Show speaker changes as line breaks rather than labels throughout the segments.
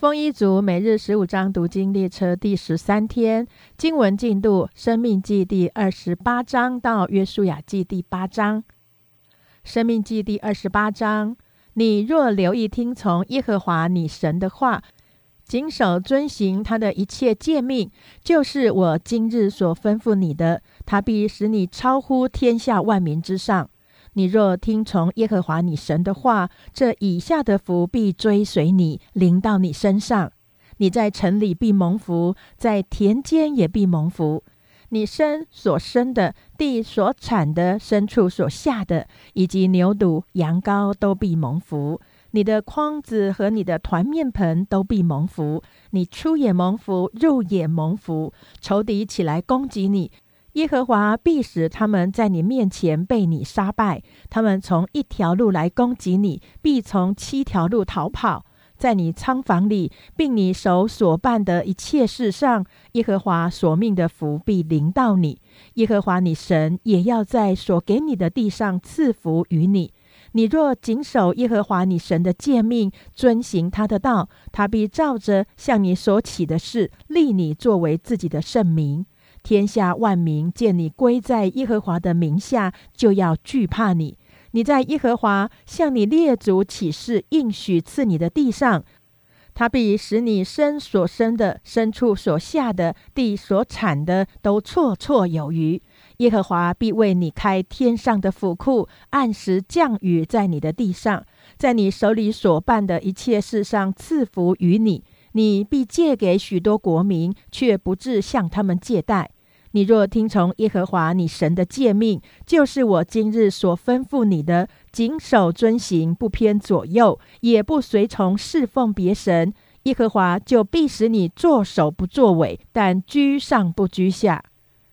丰一族每日十五章读经列车第十三天经文进度：生命记第二十八章到约书亚记第八章。生命记第二十八章：你若留意听从耶和华你神的话，谨守遵行他的一切诫命，就是我今日所吩咐你的，他必使你超乎天下万民之上。你若听从耶和华你神的话，这以下的福必追随你，临到你身上。你在城里必蒙福，在田间也必蒙福。你生所生的，地所产的，牲畜所下的，以及牛犊、羊羔都必蒙福。你的筐子和你的团面盆都必蒙福。你出也蒙福，入也蒙福。仇敌起来攻击你。耶和华必使他们在你面前被你杀败。他们从一条路来攻击你，必从七条路逃跑。在你仓房里，并你手所办的一切事上，耶和华所命的福必临到你。耶和华你神也要在所给你的地上赐福于你。你若谨守耶和华你神的诫命，遵行他的道，他必照着向你所起的事，立你作为自己的圣名。天下万民见你归在耶和华的名下，就要惧怕你。你在耶和华向你列祖起誓应许赐你的地上，他必使你生所生的、牲畜所下的、地所产的都绰绰有余。耶和华必为你开天上的府库，按时降雨在你的地上，在你手里所办的一切事上赐福于你。你必借给许多国民，却不致向他们借贷。你若听从耶和华你神的诫命，就是我今日所吩咐你的，谨守遵行，不偏左右，也不随从侍奉别神，耶和华就必使你作首不作尾，但居上不居下。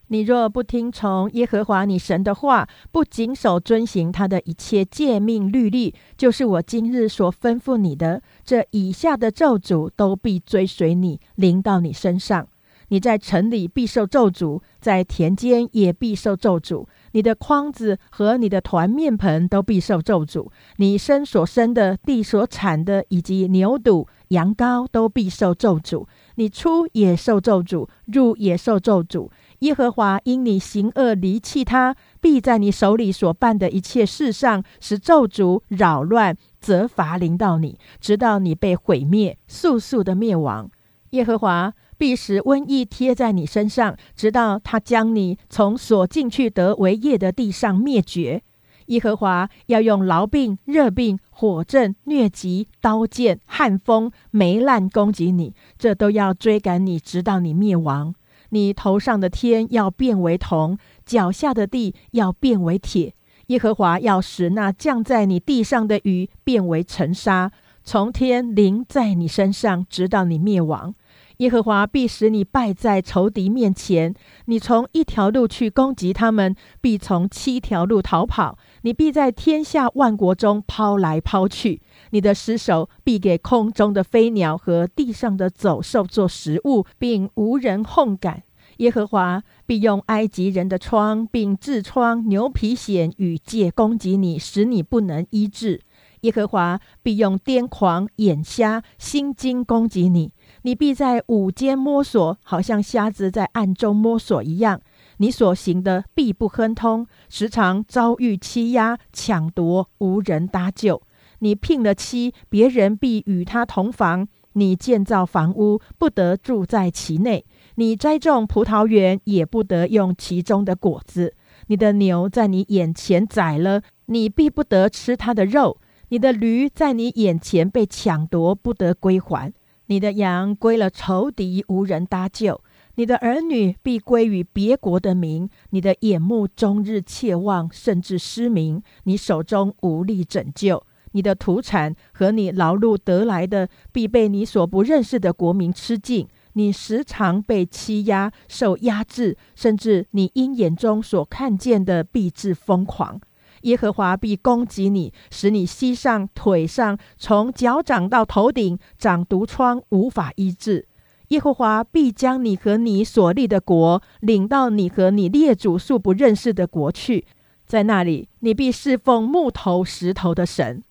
你若不听从耶和华你神的话，不谨守遵行他的一切诫命律例，就是我今日所吩咐你的，这以下的咒诅都必追随你，临到你身上。你在城里必受咒诅，在田间也必受咒诅。你的筐子和你的团面盆都必受咒诅。你生所生的、地所产的，以及牛犊、羊羔都必受咒诅。你出也受咒诅，入也受咒诅。耶和华因你行恶离弃他，必在你手里所办的一切事上使咒诅扰乱、责罚临到你，直到你被毁灭，速速的灭亡。耶和华必使瘟疫贴在你身上，直到他将你从所进去得为业的地上灭绝。耶和华要用痨病、热病、火症、疟疾、刀剑、旱风、霉烂攻击你，这都要追赶你，直到你灭亡。你头上的天要变为铜，脚下的地要变为铁。耶和华要使那降在你地上的雨变为尘沙，从天淋在你身上，直到你灭亡。耶和华必使你败在仇敌面前。你从一条路去攻击他们，必从七条路逃跑。你必在天下万国中抛来抛去。你的尸首必给空中的飞鸟和地上的走兽做食物，并无人控赶。耶和华必用埃及人的疮，并痔疮、牛皮癣与疥攻击你，使你不能医治。耶和华必用癫狂、眼瞎、心惊攻击你，你必在午间摸索，好像瞎子在暗中摸索一样。你所行的必不亨通，时常遭遇欺压、抢夺，无人搭救。你聘了妻，别人必与他同房；你建造房屋，不得住在其内；你栽种葡萄园，也不得用其中的果子。你的牛在你眼前宰了，你必不得吃它的肉；你的驴在你眼前被抢夺，不得归还；你的羊归了仇敌，无人搭救；你的儿女必归于别国的民；你的眼目终日切望，甚至失明；你手中无力拯救。你的土产和你劳碌得来的，必被你所不认识的国民吃尽。你时常被欺压、受压制，甚至你鹰眼中所看见的，必致疯狂。耶和华必攻击你，使你膝上、腿上，从脚掌到头顶长毒疮，无法医治。耶和华必将你和你所立的国领到你和你列祖素不认识的国去，在那里，你必侍奉木头、石头的神。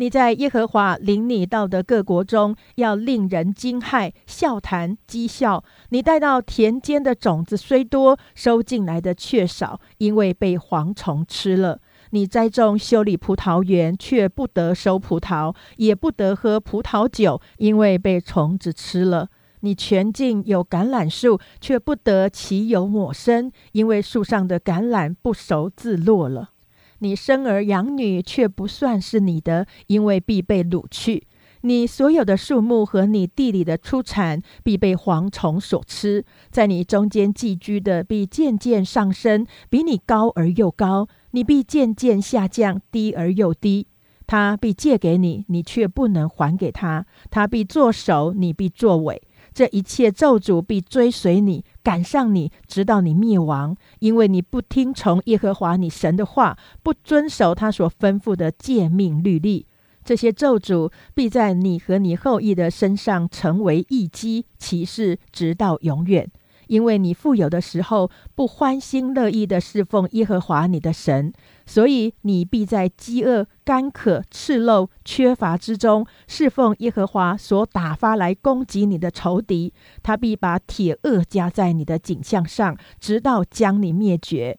你在耶和华领你到的各国中，要令人惊骇、笑谈、讥笑。你带到田间的种子虽多，收进来的却少，因为被蝗虫吃了。你栽种、修理葡萄园，却不得收葡萄，也不得喝葡萄酒，因为被虫子吃了。你全境有橄榄树，却不得其有抹生，因为树上的橄榄不熟自落了。你生儿养女却不算是你的，因为必被掳去。你所有的树木和你地里的出产必被蝗虫所吃。在你中间寄居的必渐渐上升，比你高而又高；你必渐渐下降，低而又低。他必借给你，你却不能还给他；他必作首，你必作尾。这一切咒诅必追随你，赶上你，直到你灭亡，因为你不听从耶和华你神的话，不遵守他所吩咐的诫命律例。这些咒诅必在你和你后裔的身上成为一击，其事直到永远。因为你富有的时候不欢心乐意的侍奉耶和华你的神，所以你必在饥饿、干渴、赤露、缺乏之中侍奉耶和华所打发来攻击你的仇敌。他必把铁轭加在你的颈项上，直到将你灭绝。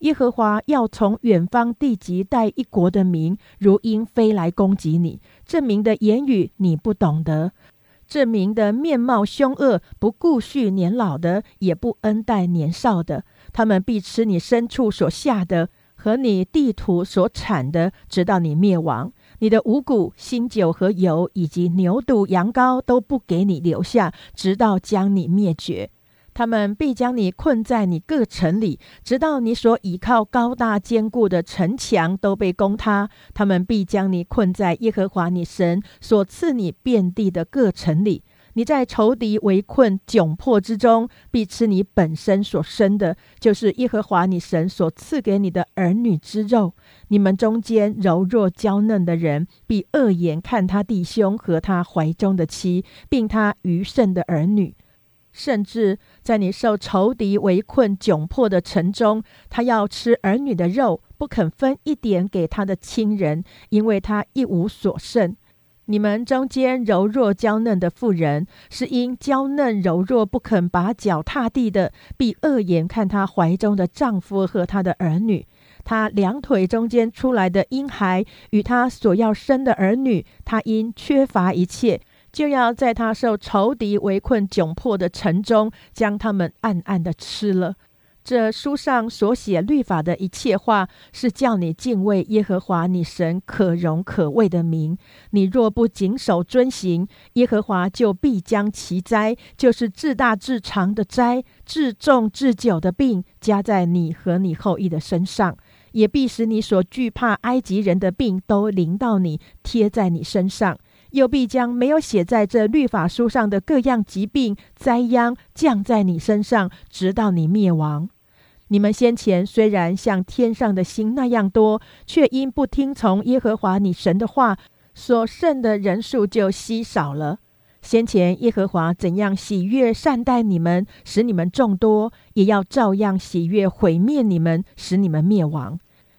耶和华要从远方地极带一国的民，如鹰飞来攻击你。这名的言语你不懂得。证明的面貌凶恶，不顾恤年老的，也不恩待年少的。他们必吃你牲畜所下的和你地图所产的，直到你灭亡。你的五谷、新酒和油，以及牛肚、羊羔，都不给你留下，直到将你灭绝。他们必将你困在你各城里，直到你所倚靠高大坚固的城墙都被攻塌。他们必将你困在耶和华你神所赐你遍地的各城里。你在仇敌围困窘迫之中，必吃你本身所生的，就是耶和华你神所赐给你的儿女之肉。你们中间柔弱娇嫩的人，必恶眼看他弟兄和他怀中的妻，并他余剩的儿女。甚至在你受仇敌围困窘迫的城中，他要吃儿女的肉，不肯分一点给他的亲人，因为他一无所剩。你们中间柔弱娇嫩的妇人，是因娇嫩柔弱不肯把脚踏地的，必恶眼看她怀中的丈夫和她的儿女。她两腿中间出来的婴孩与她所要生的儿女，她因缺乏一切。就要在他受仇敌围困窘迫的城中，将他们暗暗的吃了。这书上所写律法的一切话，是叫你敬畏耶和华你神可荣可畏的名。你若不谨守遵行，耶和华就必将其灾，就是至大至长的灾、至重至久的病，加在你和你后裔的身上，也必使你所惧怕埃及人的病都临到你，贴在你身上。又必将没有写在这律法书上的各样疾病灾殃降在你身上，直到你灭亡。你们先前虽然像天上的星那样多，却因不听从耶和华你神的话，所剩的人数就稀少了。先前耶和华怎样喜悦善待你们，使你们众多，也要照样喜悦毁灭你们，使你们灭亡，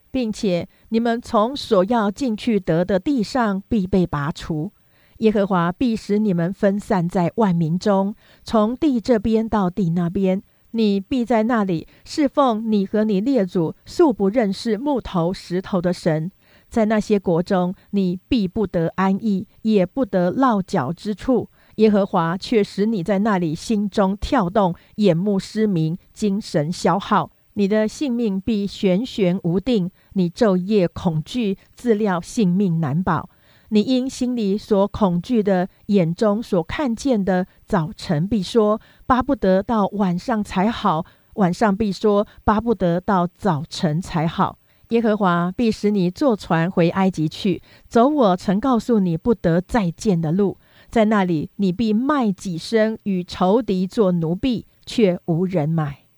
并且你们从所要进去得的地上必被拔除。耶和华必使你们分散在万民中，从地这边到地那边，你必在那里侍奉你和你列祖素不认识木头石头的神。在那些国中，你必不得安逸，也不得落脚之处。耶和华却使你在那里心中跳动，眼目失明，精神消耗，你的性命必悬悬无定。你昼夜恐惧，自料性命难保。你因心里所恐惧的，眼中所看见的，早晨必说巴不得到晚上才好；晚上必说巴不得到早晨才好。耶和华必使你坐船回埃及去，走我曾告诉你不得再见的路，在那里你必卖己身与仇敌做奴婢，却无人买。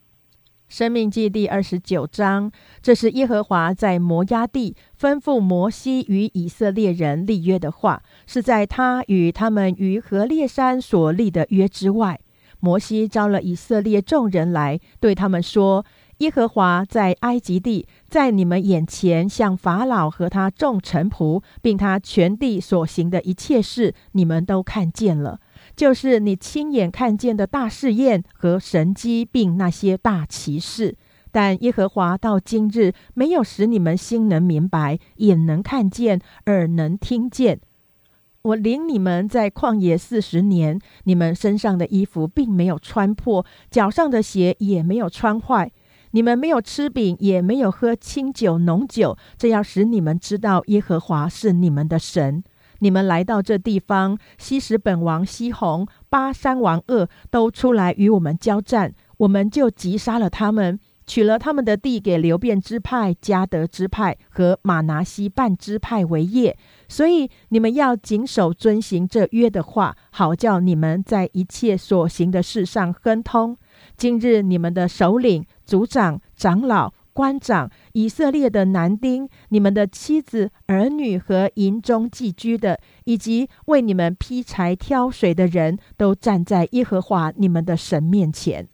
生命记第二十九章，这是耶和华在摩押地吩咐摩西与以色列人立约的话，是在他与他们于何烈山所立的约之外。摩西招了以色列众人来，对他们说：“耶和华在埃及地，在你们眼前，向法老和他众臣仆，并他全地所行的一切事，你们都看见了，就是你亲眼看见的大试验和神机，并那些大奇事。但耶和华到今日没有使你们心能明白，眼能看见，耳能听见。我领你们在旷野四十年，你们身上的衣服并没有穿破，脚上的鞋也没有穿坏。你们没有吃饼，也没有喝清酒浓酒，这要使你们知道耶和华是你们的神。你们来到这地方，西什本王西宏、巴山王鄂都出来与我们交战，我们就击杀了他们，取了他们的地，给流变支派、加德支派和马拿西半支派为业。所以你们要谨守遵行这约的话，好叫你们在一切所行的事上亨通。今日你们的首领。族长、长老、官长、以色列的男丁、你们的妻子、儿女和营中寄居的，以及为你们劈柴挑水的人都站在耶和华你们的神面前，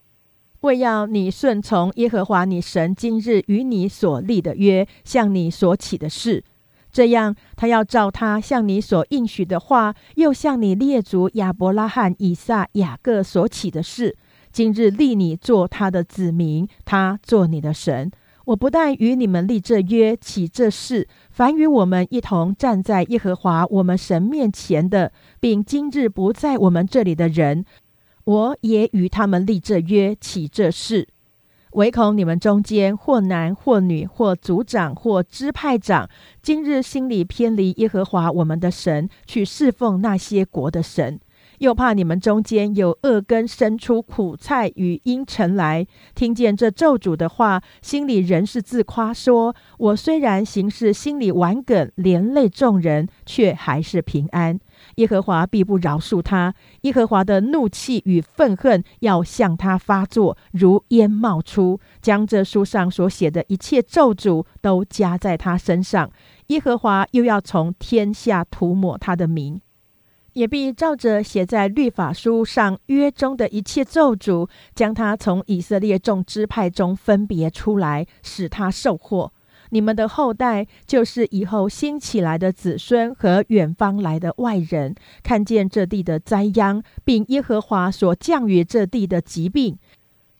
为要你顺从耶和华你神今日与你所立的约，向你所起的事。这样，他要照他向你所应许的话，又向你列祖亚伯拉罕、以撒、雅各所起的事。今日立你做他的子民，他做你的神。我不但与你们立这约，起这事，凡与我们一同站在耶和华我们神面前的，并今日不在我们这里的人，我也与他们立这约，起这事。唯恐你们中间或男或女，或族长或支派长，今日心里偏离耶和华我们的神，去侍奉那些国的神。又怕你们中间有恶根生出苦菜与阴尘来，听见这咒诅的话，心里仍是自夸说：“我虽然行事心里顽梗，连累众人，却还是平安。耶和华必不饶恕他。耶和华的怒气与愤恨要向他发作，如烟冒出，将这书上所写的一切咒诅都加在他身上。耶和华又要从天下涂抹他的名。”也必照着写在律法书上约中的一切咒诅，将他从以色列众支派中分别出来，使他受祸。你们的后代，就是以后兴起来的子孙和远方来的外人，看见这地的灾殃，并耶和华所降于这地的疾病，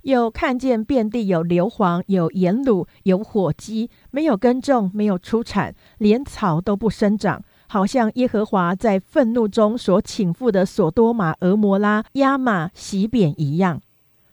又看见遍地有硫磺、有盐卤、有火鸡，没有耕种，没有出产，连草都不生长。好像耶和华在愤怒中所倾覆的索多玛、俄摩拉、亚玛、洗扁一样，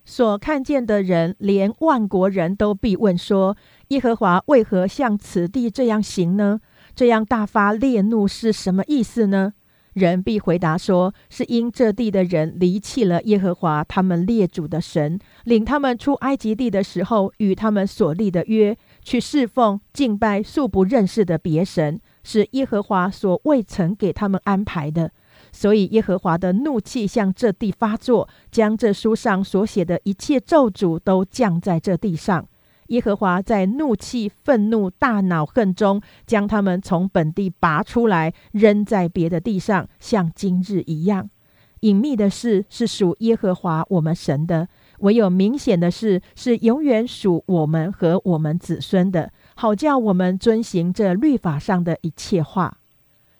所看见的人，连万国人都必问说：耶和华为何向此地这样行呢？这样大发烈怒是什么意思呢？人必回答说：是因这地的人离弃了耶和华他们列祖的神，领他们出埃及地的时候与他们所立的约，去侍奉敬拜素不认识的别神。是耶和华所未曾给他们安排的，所以耶和华的怒气向这地发作，将这书上所写的一切咒诅都降在这地上。耶和华在怒气、愤怒、大恼恨中，将他们从本地拔出来，扔在别的地上，像今日一样。隐秘的事是属耶和华我们神的，唯有明显的事是永远属我们和我们子孙的。好叫我们遵行这律法上的一切话。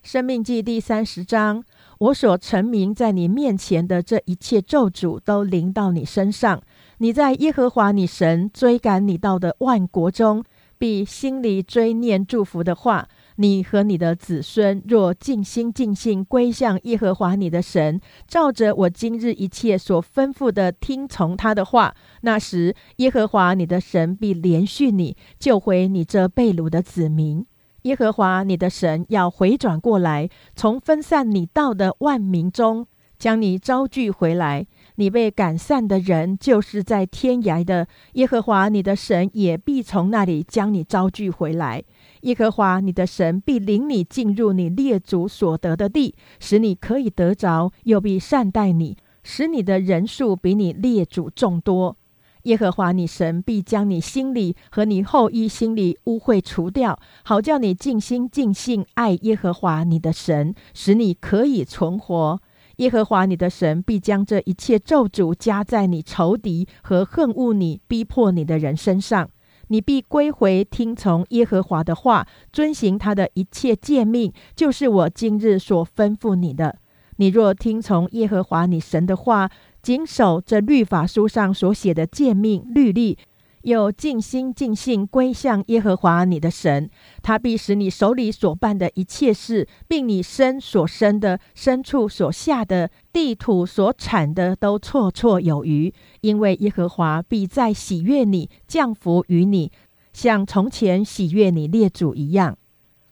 生命记第三十章，我所成名在你面前的这一切咒诅，都临到你身上。你在耶和华你神追赶你到的万国中，必心里追念祝福的话。你和你的子孙若尽心尽性归向耶和华你的神，照着我今日一切所吩咐的听从他的话，那时耶和华你的神必连续你，救回你这被掳的子民。耶和华你的神要回转过来，从分散你到的万民中将你招聚回来。你被赶散的人，就是在天涯的耶和华你的神也必从那里将你招聚回来。耶和华你的神必领你进入你列祖所得的地，使你可以得着，又必善待你，使你的人数比你列祖众多。耶和华你神必将你心里和你后裔心里污秽除掉，好叫你尽心尽性爱耶和华你的神，使你可以存活。耶和华你的神必将这一切咒诅加在你仇敌和恨恶你、逼迫你的人身上。你必归回听从耶和华的话，遵行他的一切诫命，就是我今日所吩咐你的。你若听从耶和华你神的话，谨守这律法书上所写的诫命律例。又尽心尽性归向耶和华你的神，他必使你手里所办的一切事，并你身所生的、牲畜所下的、地土所产的，都绰绰有余。因为耶和华必在喜悦你，降福于你，像从前喜悦你列祖一样。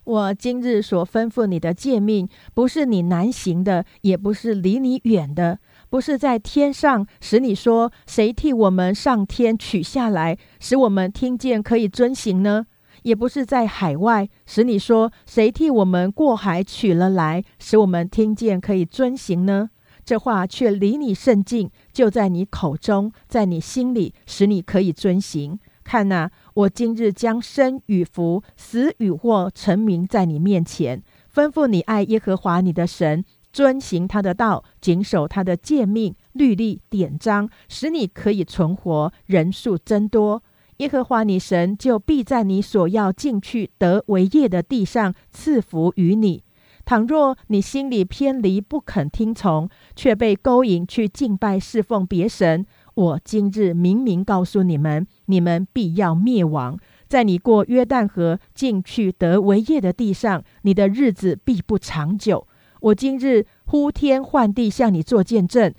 我今日所吩咐你的诫命，不是你难行的，也不是离你远的。不是在天上使你说谁替我们上天取下来，使我们听见可以遵行呢？也不是在海外使你说谁替我们过海取了来，使我们听见可以遵行呢？这话却离你甚近，就在你口中，在你心里，使你可以遵行。看哪，我今日将生与福、死与祸成名在你面前，吩咐你爱耶和华你的神。遵行他的道，谨守他的诫命、律例、典章，使你可以存活，人数增多。耶和华你神就必在你所要进去得为业的地上赐福于你。倘若你心里偏离，不肯听从，却被勾引去敬拜侍奉别神，我今日明明告诉你们，你们必要灭亡。在你过约旦河进去得为业的地上，你的日子必不长久。我今日呼天唤地向你做见证，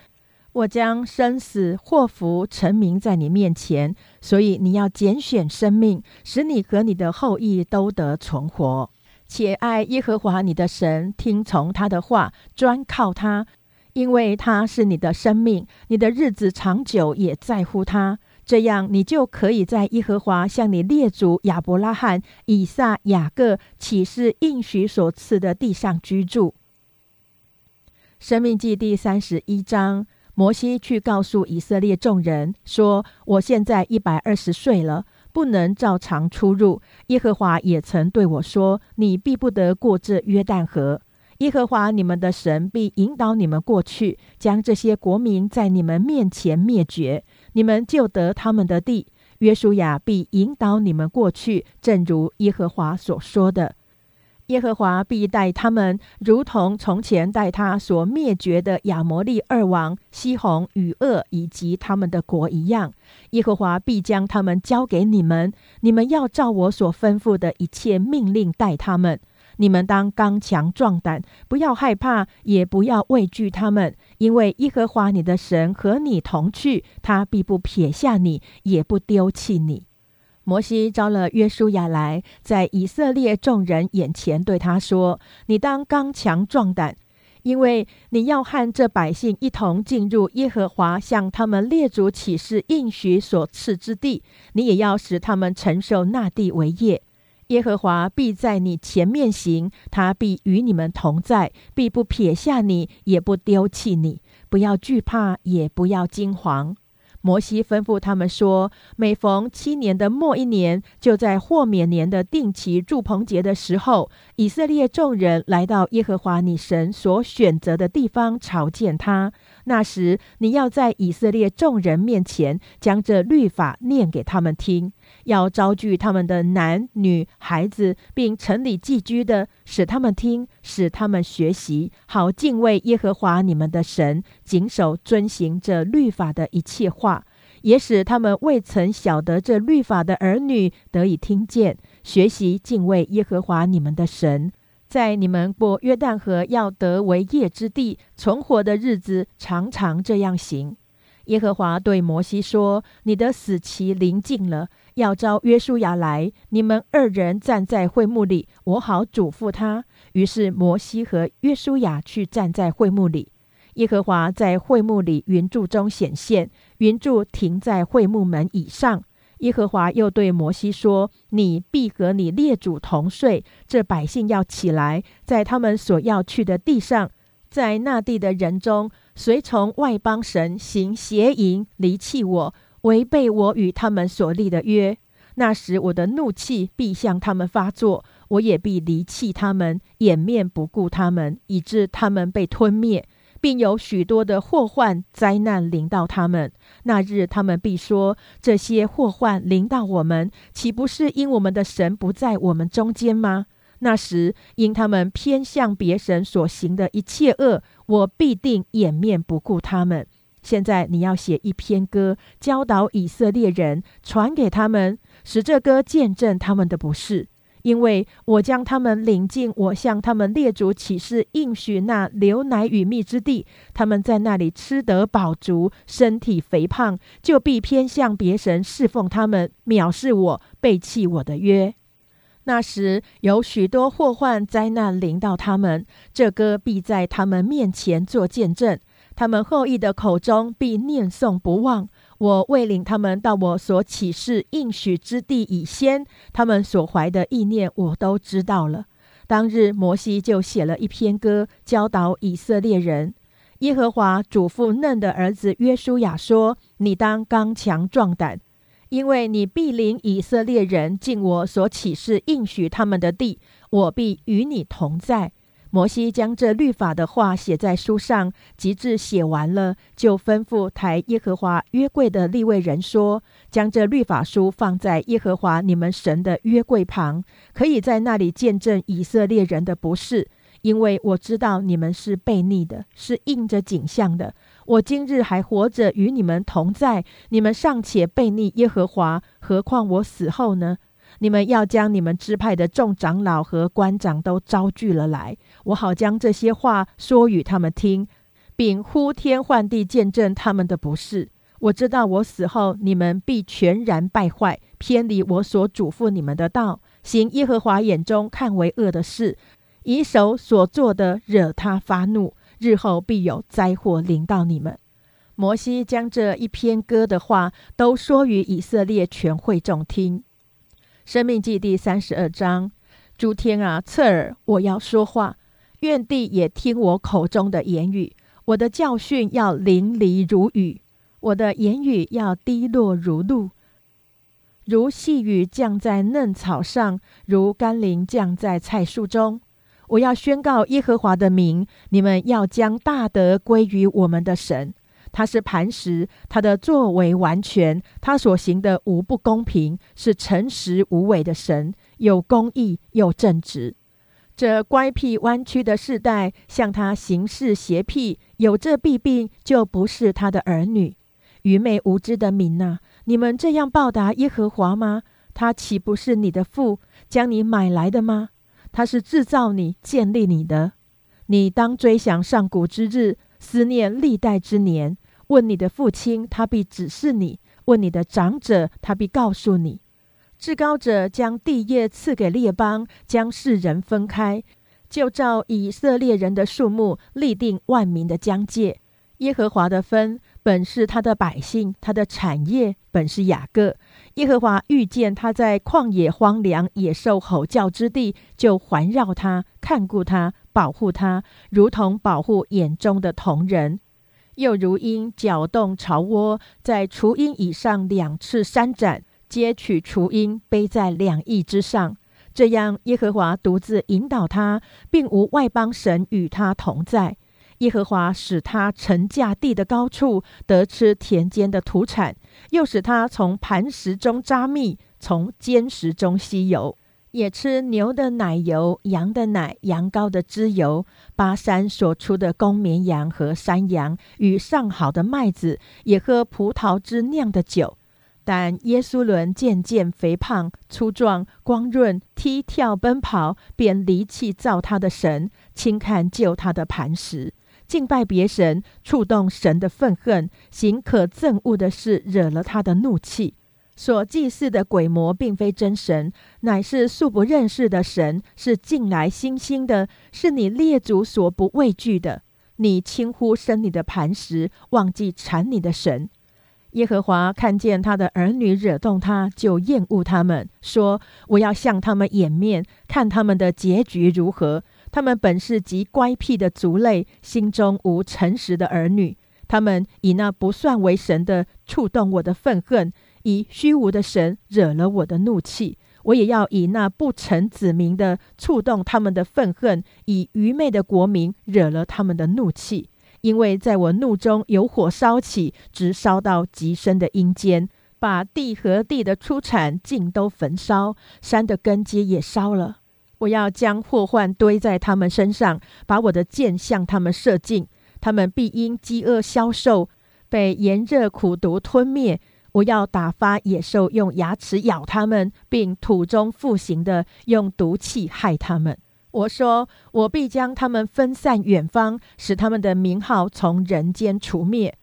我将生死祸福成名在你面前，所以你要拣选生命，使你和你的后裔都得存活，且爱耶和华你的神，听从他的话，专靠他，因为他是你的生命，你的日子长久也在乎他。这样，你就可以在耶和华向你列祖亚伯拉罕、以撒、雅各启示应许所赐的地上居住。生命记第三十一章，摩西去告诉以色列众人说：“我现在一百二十岁了，不能照常出入。耶和华也曾对我说：你必不得过这约旦河。耶和华你们的神必引导你们过去，将这些国民在你们面前灭绝，你们就得他们的地。约书亚必引导你们过去，正如耶和华所说的。”耶和华必待他们，如同从前待他所灭绝的亚摩利二王西宏与恶以及他们的国一样。耶和华必将他们交给你们，你们要照我所吩咐的一切命令待他们。你们当刚强壮胆，不要害怕，也不要畏惧他们，因为耶和华你的神和你同去，他必不撇下你，也不丢弃你。摩西招了约书亚来，在以色列众人眼前对他说：“你当刚强壮胆，因为你要和这百姓一同进入耶和华向他们列祖起誓应许所赐之地，你也要使他们承受那地为业。耶和华必在你前面行，他必与你们同在，必不撇下你，也不丢弃你。不要惧怕，也不要惊惶。”摩西吩咐他们说：“每逢七年的末一年，就在豁免年的定期祝棚节的时候，以色列众人来到耶和华你神所选择的地方朝见他。那时，你要在以色列众人面前将这律法念给他们听。”要招聚他们的男女孩子，并城里寄居的，使他们听，使他们学习，好敬畏耶和华你们的神，谨守遵行这律法的一切话，也使他们未曾晓得这律法的儿女得以听见，学习敬畏耶和华你们的神，在你们过约旦河要得为业之地存活的日子，常常这样行。耶和华对摩西说：“你的死期临近了。”要招约书亚来，你们二人站在会幕里，我好嘱咐他。于是摩西和约书亚去站在会幕里。耶和华在会幕里云柱中显现，云柱停在会幕门以上。耶和华又对摩西说：“你必和你列祖同睡。这百姓要起来，在他们所要去的地上，在那地的人中，随从外邦神行邪淫，离弃我。”违背我与他们所立的约，那时我的怒气必向他们发作，我也必离弃他们，掩面不顾他们，以致他们被吞灭，并有许多的祸患灾难临到他们。那日，他们必说：这些祸患临到我们，岂不是因我们的神不在我们中间吗？那时，因他们偏向别神所行的一切恶，我必定掩面不顾他们。现在，你要写一篇歌，教导以色列人，传给他们，使这歌见证他们的不是。因为我将他们领进我向他们列祖起誓应许那流奶与蜜之地，他们在那里吃得饱足，身体肥胖，就必偏向别神侍奉他们，藐视我，背弃我的约。那时有许多祸患灾难临到他们，这歌必在他们面前做见证，他们后裔的口中必念诵不忘。我未领他们到我所启示应许之地以先，他们所怀的意念我都知道了。当日摩西就写了一篇歌，教导以色列人。耶和华嘱咐嫩的儿子约书亚说：“你当刚强壮胆，因为你必领以色列人进我所启示应许他们的地，我必与你同在。”摩西将这律法的话写在书上，及至写完了，就吩咐抬耶和华约柜的立位人说：“将这律法书放在耶和华你们神的约柜旁，可以在那里见证以色列人的不是，因为我知道你们是悖逆的，是应着景象的。我今日还活着与你们同在，你们尚且悖逆耶和华，何况我死后呢？”你们要将你们支派的众长老和官长都招聚了来，我好将这些话说与他们听，并呼天唤地见证他们的不是。我知道我死后，你们必全然败坏，偏离我所嘱咐你们的道，行耶和华眼中看为恶的事，以手所做的惹他发怒，日后必有灾祸临到你们。摩西将这一篇歌的话都说与以色列全会众听。生命记第三十二章，诸天啊，侧耳，我要说话；愿地也听我口中的言语。我的教训要淋漓如雨，我的言语要滴落如露，如细雨降在嫩草上，如甘霖降在菜树中。我要宣告耶和华的名，你们要将大德归于我们的神。他是磐石，他的作为完全，他所行的无不公平，是诚实无伪的神，有公义又正直。这乖僻弯曲的世代，向他行事邪僻，有这弊病，就不是他的儿女。愚昧无知的民呐，你们这样报答耶和华吗？他岂不是你的父，将你买来的吗？他是制造你、建立你的。你当追想上古之日，思念历代之年。问你的父亲，他必指示你；问你的长者，他必告诉你。至高者将地业赐给列邦，将世人分开，就照以色列人的数目立定万民的疆界。耶和华的分本是他的百姓，他的产业本是雅各。耶和华遇见他在旷野荒凉、野兽吼叫之地，就环绕他，看顾他，保护他，如同保护眼中的同人。又如鹰搅动巢窝，在雏鹰以上两次扇展，皆取雏鹰背在两翼之上。这样，耶和华独自引导他，并无外邦神与他同在。耶和华使他乘驾地的高处，得吃田间的土产，又使他从磐石中扎蜜，从坚石中吸油。也吃牛的奶油、羊的奶、羊羔的脂油，巴山所出的公绵羊和山羊与上好的麦子，也喝葡萄汁酿的酒。但耶稣伦渐渐肥胖、粗壮、光润，踢跳奔跑，便离弃造他的神，轻看救他的磐石，敬拜别神，触动神的愤恨，行可憎恶的事，惹了他的怒气。所祭祀的鬼魔并非真神，乃是素不认识的神，是近来新兴的，是你列祖所不畏惧的。你轻呼生你的磐石，忘记缠你的神。耶和华看见他的儿女惹动他，就厌恶他们，说：“我要向他们掩面，看他们的结局如何。他们本是极乖僻的族类，心中无诚实的儿女。他们以那不算为神的，触动我的愤恨。”以虚无的神惹了我的怒气，我也要以那不成子民的触动他们的愤恨；以愚昧的国民惹了他们的怒气。因为在我怒中有火烧起，直烧到极深的阴间，把地和地的出产尽都焚烧，山的根基也烧了。我要将祸患堆在他们身上，把我的箭向他们射尽，他们必因饥饿消瘦，被炎热苦毒吞灭。我要打发野兽用牙齿咬他们，并土中复行的用毒气害他们。我说，我必将他们分散远方，使他们的名号从人间除灭。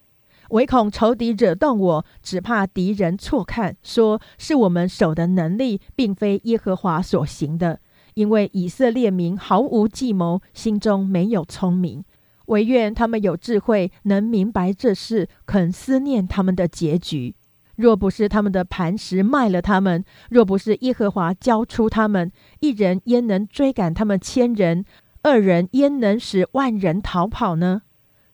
唯恐仇敌惹动我，只怕敌人错看，说是我们手的能力，并非耶和华所行的。因为以色列民毫无计谋，心中没有聪明。唯愿他们有智慧，能明白这事，肯思念他们的结局。若不是他们的磐石卖了他们，若不是耶和华交出他们，一人焉能追赶他们千人？二人焉能使万人逃跑呢？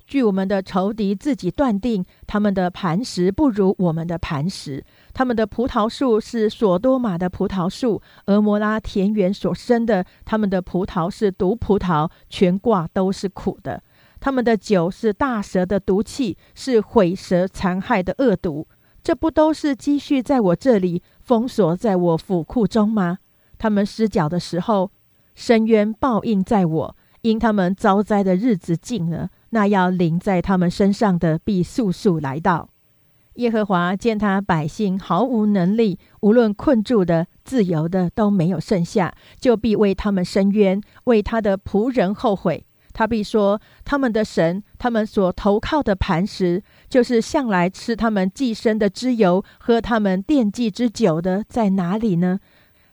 据我们的仇敌自己断定，他们的磐石不如我们的磐石。他们的葡萄树是索多玛的葡萄树，俄摩拉田园所生的。他们的葡萄是毒葡萄，全挂都是苦的。他们的酒是大蛇的毒气，是毁蛇残害的恶毒。这不都是积蓄在我这里，封锁在我府库中吗？他们失脚的时候，深渊报应在我，因他们遭灾的日子近了，那要临在他们身上的必速速来到。耶和华见他百姓毫无能力，无论困住的、自由的都没有剩下，就必为他们伸冤，为他的仆人后悔。他必说：他们的神，他们所投靠的磐石，就是向来吃他们寄生的脂油，喝他们奠祭之酒的，在哪里呢？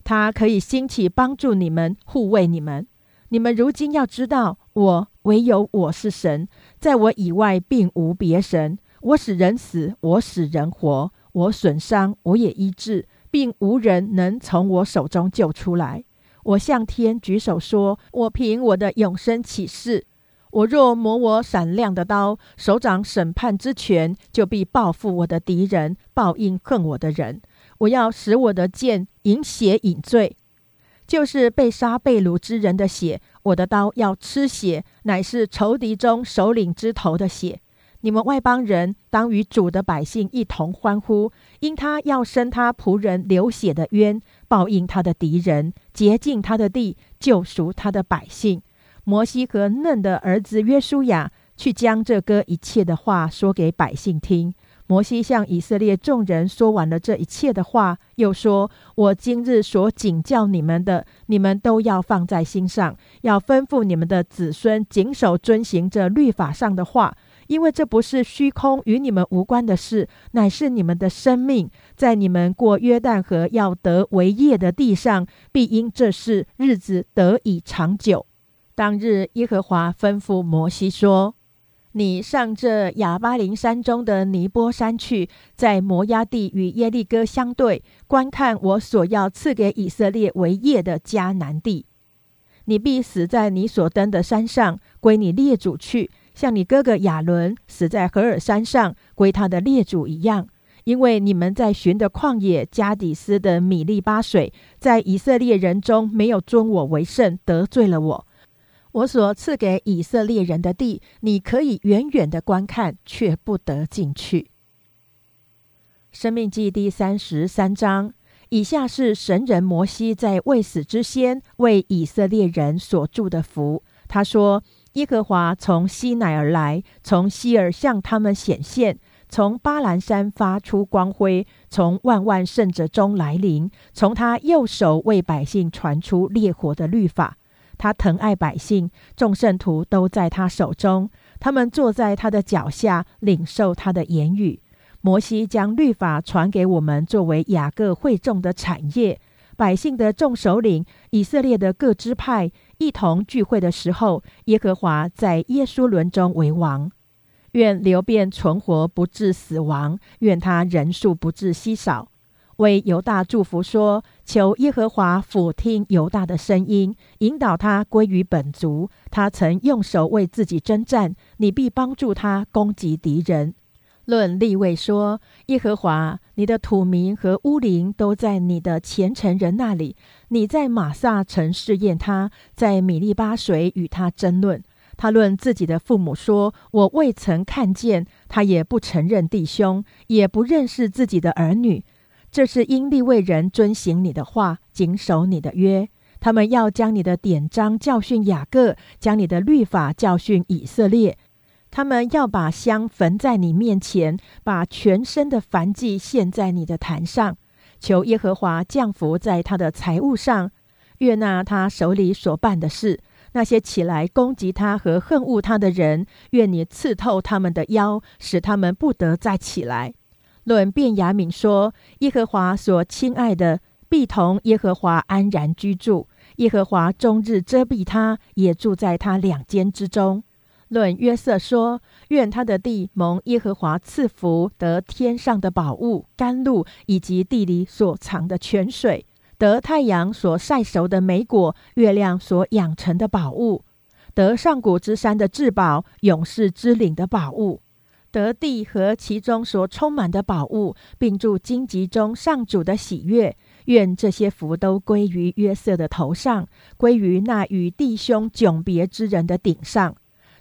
他可以兴起帮助你们，护卫你们。你们如今要知道，我唯有我是神，在我以外并无别神。我使人死，我使人活；我损伤，我也医治，并无人能从我手中救出来。我向天举手说：“我凭我的永生起誓，我若磨我闪亮的刀，手掌审判之权，就必报复我的敌人，报应恨我的人。我要使我的剑饮血饮罪，就是被杀被掳之人的血。我的刀要吃血，乃是仇敌中首领之头的血。你们外邦人当与主的百姓一同欢呼，因他要生他仆人流血的冤。”报应他的敌人，洁净他的地，救赎他的百姓。摩西和嫩的儿子约书亚去将这歌一切的话说给百姓听。摩西向以色列众人说完了这一切的话，又说：“我今日所警教你们的，你们都要放在心上，要吩咐你们的子孙谨守遵行这律法上的话。”因为这不是虚空与你们无关的事，乃是你们的生命，在你们过约旦河要得为业的地上，必因这事日子得以长久。当日耶和华吩咐摩西说：“你上这亚巴林山中的尼波山去，在摩崖地与耶利哥相对，观看我所要赐给以色列为业的迦南地。你必死在你所登的山上，归你列祖去。”像你哥哥亚伦死在何尔山上归他的列祖一样，因为你们在寻的旷野加底斯的米利巴水，在以色列人中没有尊我为圣，得罪了我。我所赐给以色列人的地，你可以远远的观看，却不得进去。生命记第三十三章，以下是神人摩西在未死之先为以色列人所祝的福。他说。耶和华从西乃而来，从西尔向他们显现，从巴兰山发出光辉，从万万圣者中来临，从他右手为百姓传出烈火的律法。他疼爱百姓，众圣徒都在他手中，他们坐在他的脚下，领受他的言语。摩西将律法传给我们，作为雅各会众的产业。百姓的众首领，以色列的各支派一同聚会的时候，耶和华在耶稣伦中为王。愿流变存活不致死亡，愿他人数不致稀少。为犹大祝福说：求耶和华俯听犹大的声音，引导他归于本族。他曾用手为自己征战，你必帮助他攻击敌人。论立位说：“耶和华，你的土民和乌灵都在你的虔诚人那里。你在马萨城试验他，在米利巴水与他争论。他论自己的父母说：“我未曾看见。”他也不承认弟兄，也不认识自己的儿女。这是因立位人遵行你的话，谨守你的约。他们要将你的典章教训雅各，将你的律法教训以色列。他们要把香焚在你面前，把全身的燔祭献在你的坛上，求耶和华降福在他的财物上，悦纳他手里所办的事。那些起来攻击他和恨恶他的人，愿你刺透他们的腰，使他们不得再起来。论便雅悯说：耶和华所亲爱的，必同耶和华安然居住；耶和华终日遮蔽他，也住在他两间之中。论约瑟说：愿他的地蒙耶和华赐福，得天上的宝物、甘露，以及地里所藏的泉水。得太阳所晒熟的美果，月亮所养成的宝物；得上古之山的至宝，勇士之岭的宝物；得地和其中所充满的宝物，并住荆棘中上主的喜悦。愿这些福都归于约瑟的头上，归于那与弟兄迥别之人的顶上。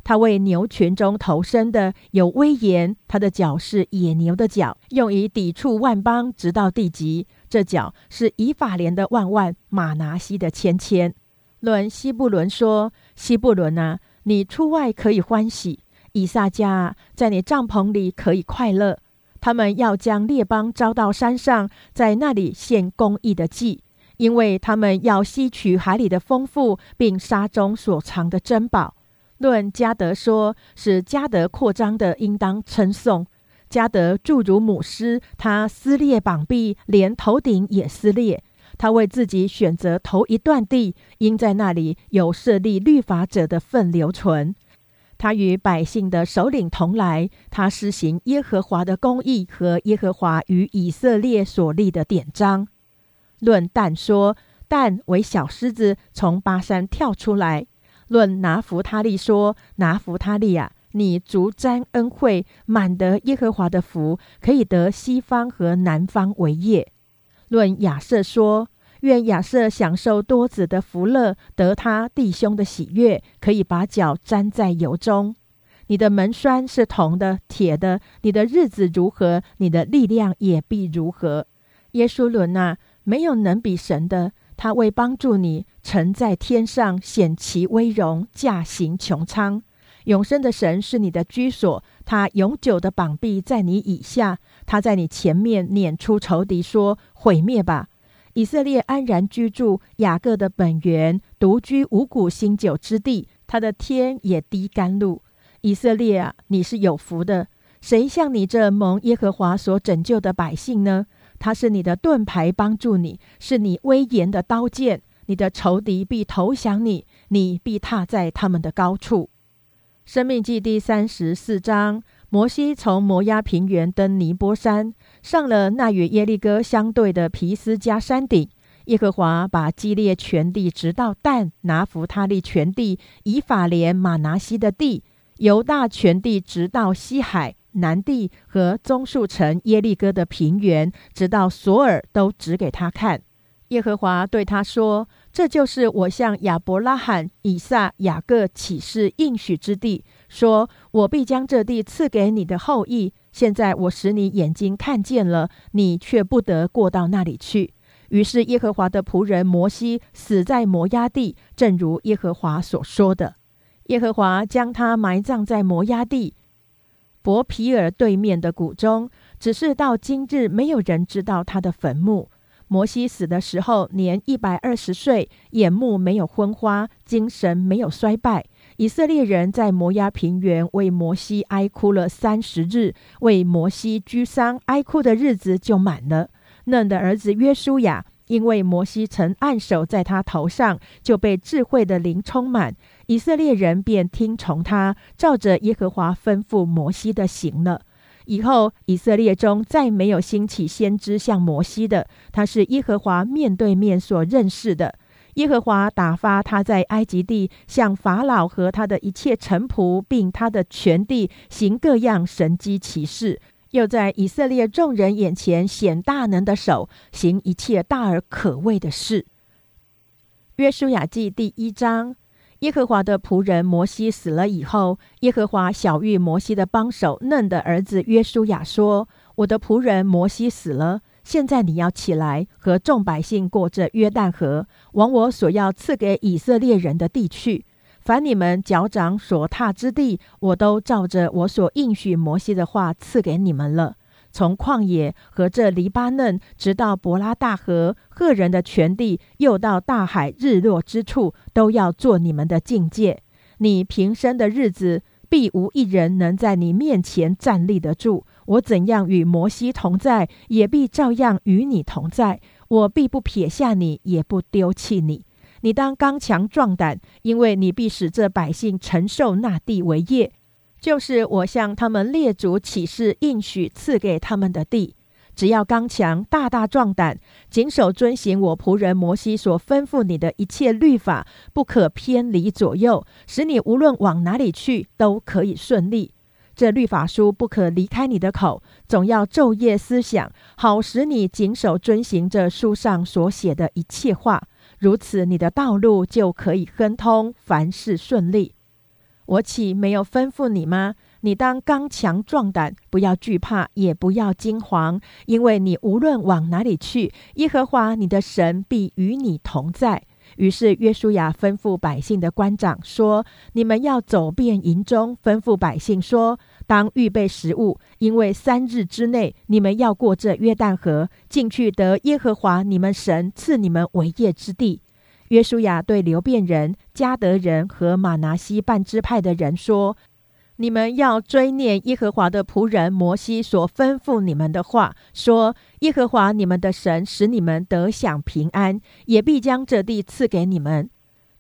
他为牛群中投生的有威严，他的脚是野牛的脚，用以抵触万邦，直到地极。这脚是以法莲的万万，马拿西的千千。论西布伦说：“西布伦啊，你出外可以欢喜；以撒家在你帐篷里可以快乐。他们要将列邦招到山上，在那里献公义的祭，因为他们要吸取海里的丰富，并沙中所藏的珍宝。”论加德说：“使加德扩张的，应当称颂。”加德诸如母狮，他撕裂膀臂，连头顶也撕裂。他为自己选择头一段地，因在那里有设立律法者的份留存。他与百姓的首领同来，他施行耶和华的公义和耶和华与以色列所立的典章。论但说，但为小狮子从巴山跳出来。论拿弗他利说，拿弗他利啊。你足沾恩惠，满得耶和华的福，可以得西方和南方为业。论亚瑟说：愿亚瑟享受多子的福乐，得他弟兄的喜悦，可以把脚沾在油中。你的门栓是铜的、铁的，你的日子如何，你的力量也必如何。耶稣伦啊，没有能比神的，他为帮助你，曾在天上显其威荣，驾行穹苍。永生的神是你的居所，他永久的膀臂在你以下，他在你前面撵出仇敌，说：“毁灭吧！”以色列安然居住，雅各的本源独居五谷新酒之地，他的天也滴甘露。以色列啊，你是有福的，谁像你这蒙耶和华所拯救的百姓呢？他是你的盾牌，帮助你，是你威严的刀剑，你的仇敌必投降你，你必踏在他们的高处。生命记第三十四章：摩西从摩押平原登尼波山，上了那与耶利哥相对的皮斯加山顶。耶和华把基列全地直到但拿弗他利全地，以法莲马拿西的地，犹大全地直到西海南地和棕树城耶利哥的平原，直到索尔，都指给他看。耶和华对他说。这就是我向亚伯拉罕、以撒、雅各起誓应许之地，说：“我必将这地赐给你的后裔。”现在我使你眼睛看见了，你却不得过到那里去。于是耶和华的仆人摩西死在摩押地，正如耶和华所说的。耶和华将他埋葬在摩押地伯皮尔对面的谷中，只是到今日没有人知道他的坟墓。摩西死的时候年一百二十岁，眼目没有昏花，精神没有衰败。以色列人在摩押平原为摩西哀哭了三十日，为摩西居丧哀哭的日子就满了。嫩的儿子约书亚，因为摩西曾按手在他头上，就被智慧的灵充满。以色列人便听从他，照着耶和华吩咐摩西的行了。以后，以色列中再没有兴起先知像摩西的，他是耶和华面对面所认识的。耶和华打发他在埃及地向法老和他的一切臣仆，并他的全地行各样神机奇事，又在以色列众人眼前显大能的手，行一切大而可畏的事。约书亚记第一章。耶和华的仆人摩西死了以后，耶和华小谕摩西的帮手嫩的儿子约书亚说：“我的仆人摩西死了，现在你要起来，和众百姓过这约旦河，往我所要赐给以色列人的地去。凡你们脚掌所踏之地，我都照着我所应许摩西的话赐给你们了。”从旷野和这黎巴嫩，直到伯拉大河、赫人的全地，又到大海日落之处，都要做你们的境界。你平生的日子，必无一人能在你面前站立得住。我怎样与摩西同在，也必照样与你同在。我必不撇下你，也不丢弃你。你当刚强壮胆，因为你必使这百姓承受那地为业。就是我向他们列祖起誓应许赐给他们的地，只要刚强、大大壮胆，谨守遵行我仆人摩西所吩咐你的一切律法，不可偏离左右，使你无论往哪里去都可以顺利。这律法书不可离开你的口，总要昼夜思想，好使你谨守遵行这书上所写的一切话。如此，你的道路就可以亨通，凡事顺利。我岂没有吩咐你吗？你当刚强壮胆，不要惧怕，也不要惊惶，因为你无论往哪里去，耶和华你的神必与你同在。于是约书亚吩咐百姓的官长说：“你们要走遍营中，吩咐百姓说：当预备食物，因为三日之内，你们要过这约旦河，进去得耶和华你们神赐你们为业之地。”约书亚对流变人、加德人和马拿西半支派的人说：“你们要追念耶和华的仆人摩西所吩咐你们的话，说：耶和华你们的神使你们得享平安，也必将这地赐给你们。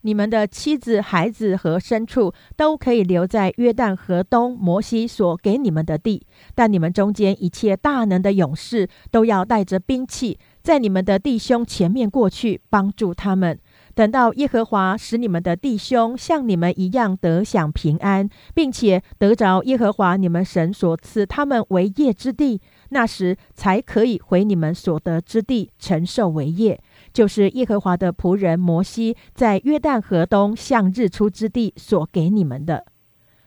你们的妻子、孩子和牲畜都可以留在约旦河东摩西所给你们的地，但你们中间一切大能的勇士都要带着兵器，在你们的弟兄前面过去，帮助他们。”等到耶和华使你们的弟兄像你们一样得享平安，并且得着耶和华你们神所赐他们为业之地，那时才可以回你们所得之地承受为业。就是耶和华的仆人摩西在约旦河东向日出之地所给你们的。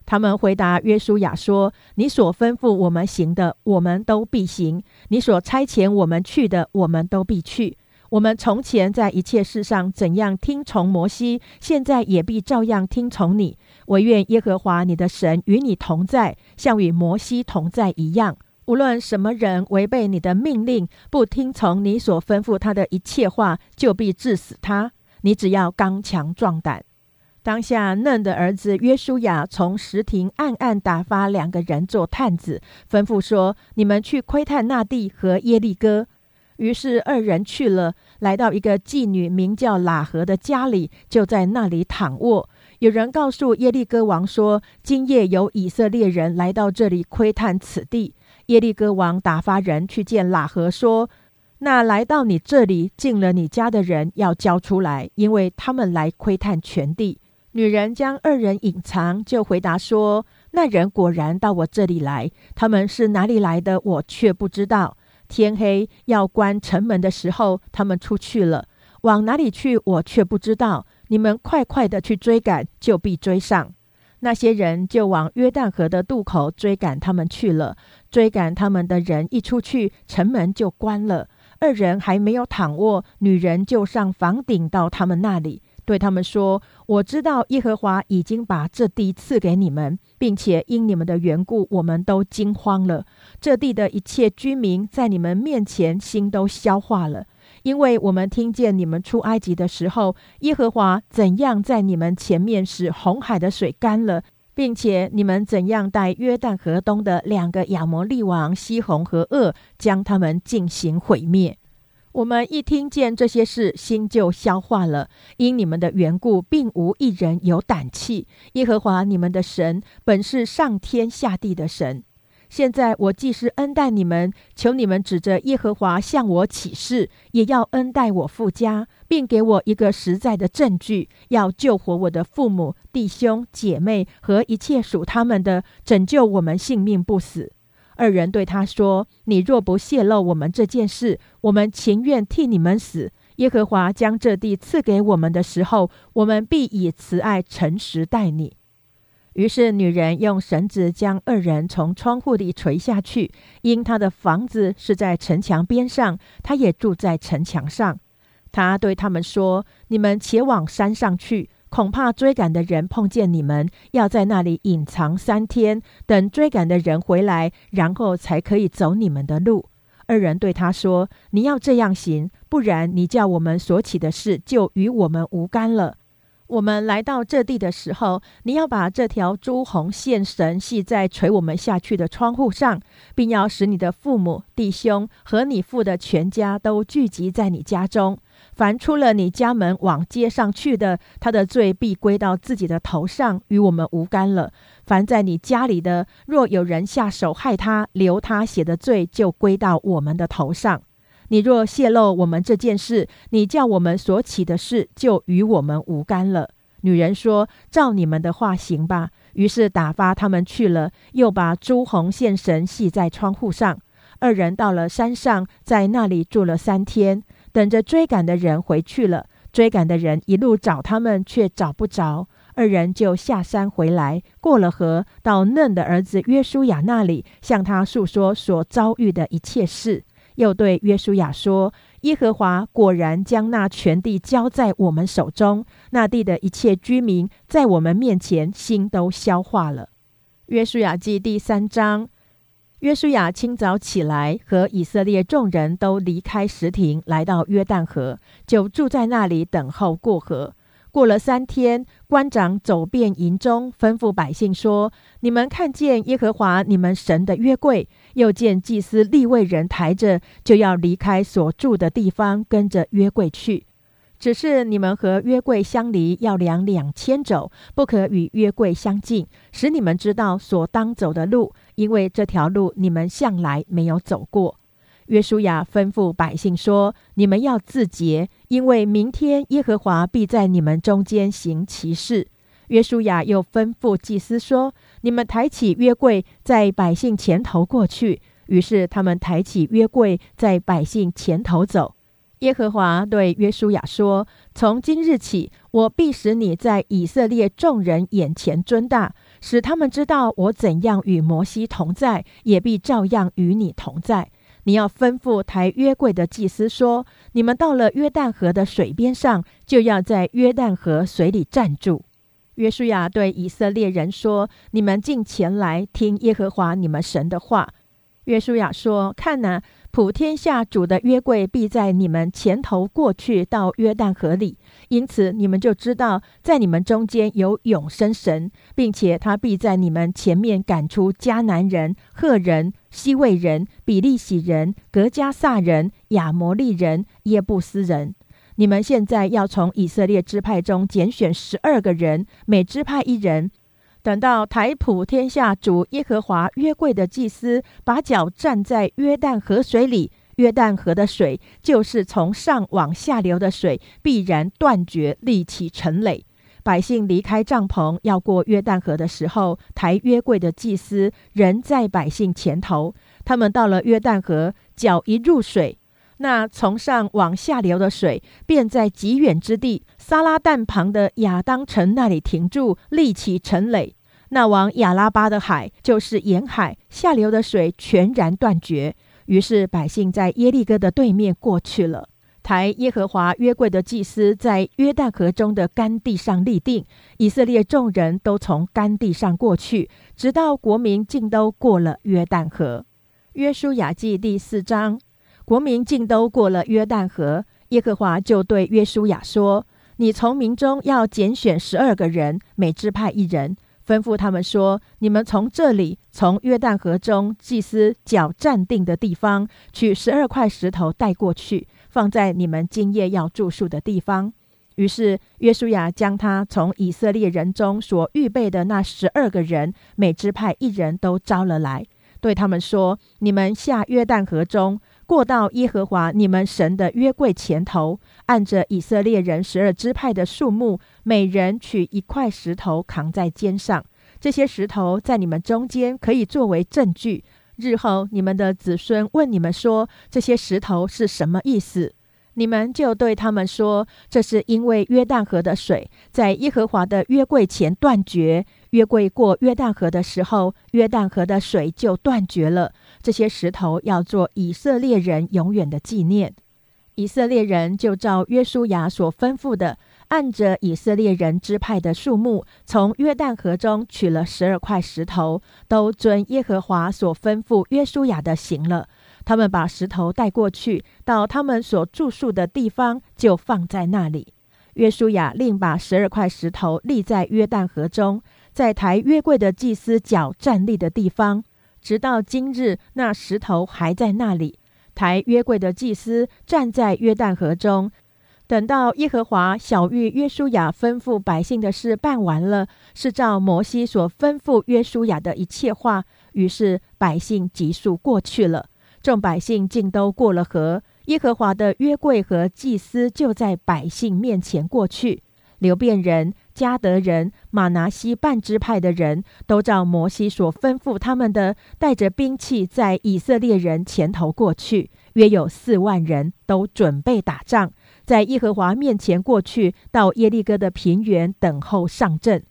他们回答约书亚说：“你所吩咐我们行的，我们都必行；你所差遣我们去的，我们都必去。”我们从前在一切事上怎样听从摩西，现在也必照样听从你。唯愿耶和华你的神与你同在，像与摩西同在一样。无论什么人违背你的命令，不听从你所吩咐他的一切话，就必治死他。你只要刚强壮胆。当下嫩的儿子约书亚从石亭暗暗打发两个人做探子，吩咐说：“你们去窥探那地和耶利哥。”于是二人去了，来到一个妓女名叫喇合的家里，就在那里躺卧。有人告诉耶利哥王说：“今夜有以色列人来到这里窥探此地。”耶利哥王打发人去见喇合，说：“那来到你这里进了你家的人要交出来，因为他们来窥探全地。”女人将二人隐藏，就回答说：“那人果然到我这里来，他们是哪里来的，我却不知道。”天黑要关城门的时候，他们出去了，往哪里去，我却不知道。你们快快的去追赶，就必追上。那些人就往约旦河的渡口追赶他们去了。追赶他们的人一出去，城门就关了。二人还没有躺卧，女人就上房顶到他们那里。对他们说：“我知道耶和华已经把这地赐给你们，并且因你们的缘故，我们都惊慌了。这地的一切居民在你们面前心都消化了，因为我们听见你们出埃及的时候，耶和华怎样在你们前面使红海的水干了，并且你们怎样带约旦河东的两个亚摩利王西红和恶，将他们进行毁灭。”我们一听见这些事，心就消化了。因你们的缘故，并无一人有胆气。耶和华你们的神本是上天下地的神。现在我既是恩待你们，求你们指着耶和华向我起誓，也要恩待我父家，并给我一个实在的证据，要救活我的父母、弟兄、姐妹和一切属他们的，拯救我们性命不死。二人对他说：“你若不泄露我们这件事，我们情愿替你们死，耶和华将这地赐给我们的时候，我们必以慈爱诚实待你。”于是女人用绳子将二人从窗户里垂下去，因她的房子是在城墙边上，她也住在城墙上。她对他们说：“你们且往山上去，恐怕追赶的人碰见你们，要在那里隐藏三天，等追赶的人回来，然后才可以走你们的路。”二人对他说：“你要这样行，不然你叫我们所起的事就与我们无干了。”我们来到这地的时候，你要把这条朱红线绳系在垂我们下去的窗户上，并要使你的父母、弟兄和你父的全家都聚集在你家中。凡出了你家门往街上去的，他的罪必归到自己的头上，与我们无干了。凡在你家里的，若有人下手害他，留他写的罪就归到我们的头上。你若泄露我们这件事，你叫我们所起的事就与我们无干了。女人说：“照你们的话行吧。”于是打发他们去了，又把朱红线绳系在窗户上。二人到了山上，在那里住了三天，等着追赶的人回去了。追赶的人一路找他们，却找不着。二人就下山回来，过了河，到嫩的儿子约书亚那里，向他诉说所遭遇的一切事。又对约书亚说：“耶和华果然将那全地交在我们手中，那地的一切居民在我们面前心都消化了。”约书亚记第三章。约书亚清早起来，和以色列众人都离开石亭，来到约旦河，就住在那里等候过河。过了三天，官长走遍营中，吩咐百姓说：“你们看见耶和华你们神的约柜，又见祭司立位人抬着，就要离开所住的地方，跟着约柜去。只是你们和约柜相离，要量两千肘，不可与约柜相近，使你们知道所当走的路，因为这条路你们向来没有走过。”约书亚吩咐百姓说：“你们要自洁，因为明天耶和华必在你们中间行奇事。”约书亚又吩咐祭司说：“你们抬起约柜，在百姓前头过去。”于是他们抬起约柜，在百姓前头走。耶和华对约书亚说：“从今日起，我必使你在以色列众人眼前尊大，使他们知道我怎样与摩西同在，也必照样与你同在。”你要吩咐抬约柜的祭司说：“你们到了约旦河的水边上，就要在约旦河水里站住。”约书亚对以色列人说：“你们进前来听耶和华你们神的话。”约书亚说：“看哪，普天下主的约柜必在你们前头过去到约旦河里，因此你们就知道，在你们中间有永生神，并且他必在你们前面赶出迦南人、赫人。”西魏人、比利洗人、格加萨人、亚摩利人、耶布斯人，你们现在要从以色列支派中拣选十二个人，每支派一人。等到台普天下主耶和华约柜的祭司把脚站在约旦河水里，约旦河的水就是从上往下流的水，必然断绝，立起成垒。百姓离开帐篷要过约旦河的时候，抬约柜的祭司仍在百姓前头。他们到了约旦河，脚一入水，那从上往下流的水便在极远之地撒拉旦旁的亚当城那里停住，立起城垒。那往亚拉巴的海就是沿海下流的水全然断绝。于是百姓在耶利哥的对面过去了。抬耶和华约柜的祭司在约旦河中的干地上立定，以色列众人都从干地上过去，直到国民尽都过了约旦河。约书亚记第四章，国民尽都过了约旦河，耶和华就对约书亚说：“你从民中要拣选十二个人，每支派一人，吩咐他们说：你们从这里，从约旦河中祭司脚站定的地方，取十二块石头带过去。”放在你们今夜要住宿的地方。于是约书亚将他从以色列人中所预备的那十二个人，每支派一人都招了来，对他们说：“你们下约旦河中，过到耶和华你们神的约柜前头，按着以色列人十二支派的数目，每人取一块石头扛在肩上。这些石头在你们中间可以作为证据。”日后，你们的子孙问你们说：“这些石头是什么意思？”你们就对他们说：这是因为约旦河的水在耶和华的约柜前断绝。约柜过约旦河的时候，约旦河的水就断绝了。这些石头要做以色列人永远的纪念。以色列人就照约书亚所吩咐的，按着以色列人支派的数目，从约旦河中取了十二块石头，都遵耶和华所吩咐约书亚的行了。他们把石头带过去，到他们所住宿的地方，就放在那里。约书亚另把十二块石头立在约旦河中。在抬约柜的祭司脚站立的地方，直到今日，那石头还在那里。抬约柜的祭司站在约旦河中，等到耶和华小玉约书亚吩咐百姓的事办完了，是照摩西所吩咐约书亚的一切话。于是百姓急速过去了，众百姓竟都过了河。耶和华的约柜和祭司就在百姓面前过去。流变人。加德人、马拿西半支派的人都照摩西所吩咐他们的，带着兵器在以色列人前头过去，约有四万人，都准备打仗，在耶和华面前过去，到耶利哥的平原等候上阵。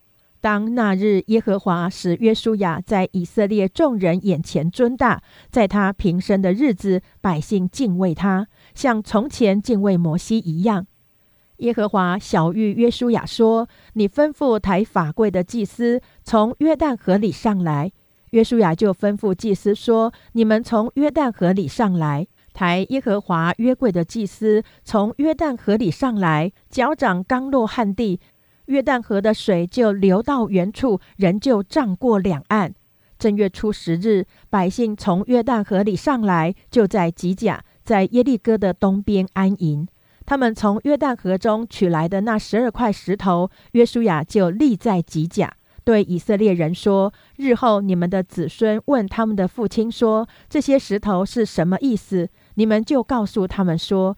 当那日耶和华使约书亚在以色列众人眼前尊大，在他平生的日子，百姓敬畏他，像从前敬畏摩西一样。耶和华小玉约书亚说：“你吩咐抬法柜的祭司从约旦河里上来。”约书亚就吩咐祭司说：“你们从约旦河里上来，抬耶和华约柜的祭司从约旦河里上来，脚掌刚落旱地，约旦河的水就流到原处，人就涨过两岸。正月初十日，百姓从约旦河里上来，就在吉甲，在耶利哥的东边安营。”他们从约旦河中取来的那十二块石头，约书亚就立在吉甲，对以色列人说：“日后你们的子孙问他们的父亲说，这些石头是什么意思？你们就告诉他们说，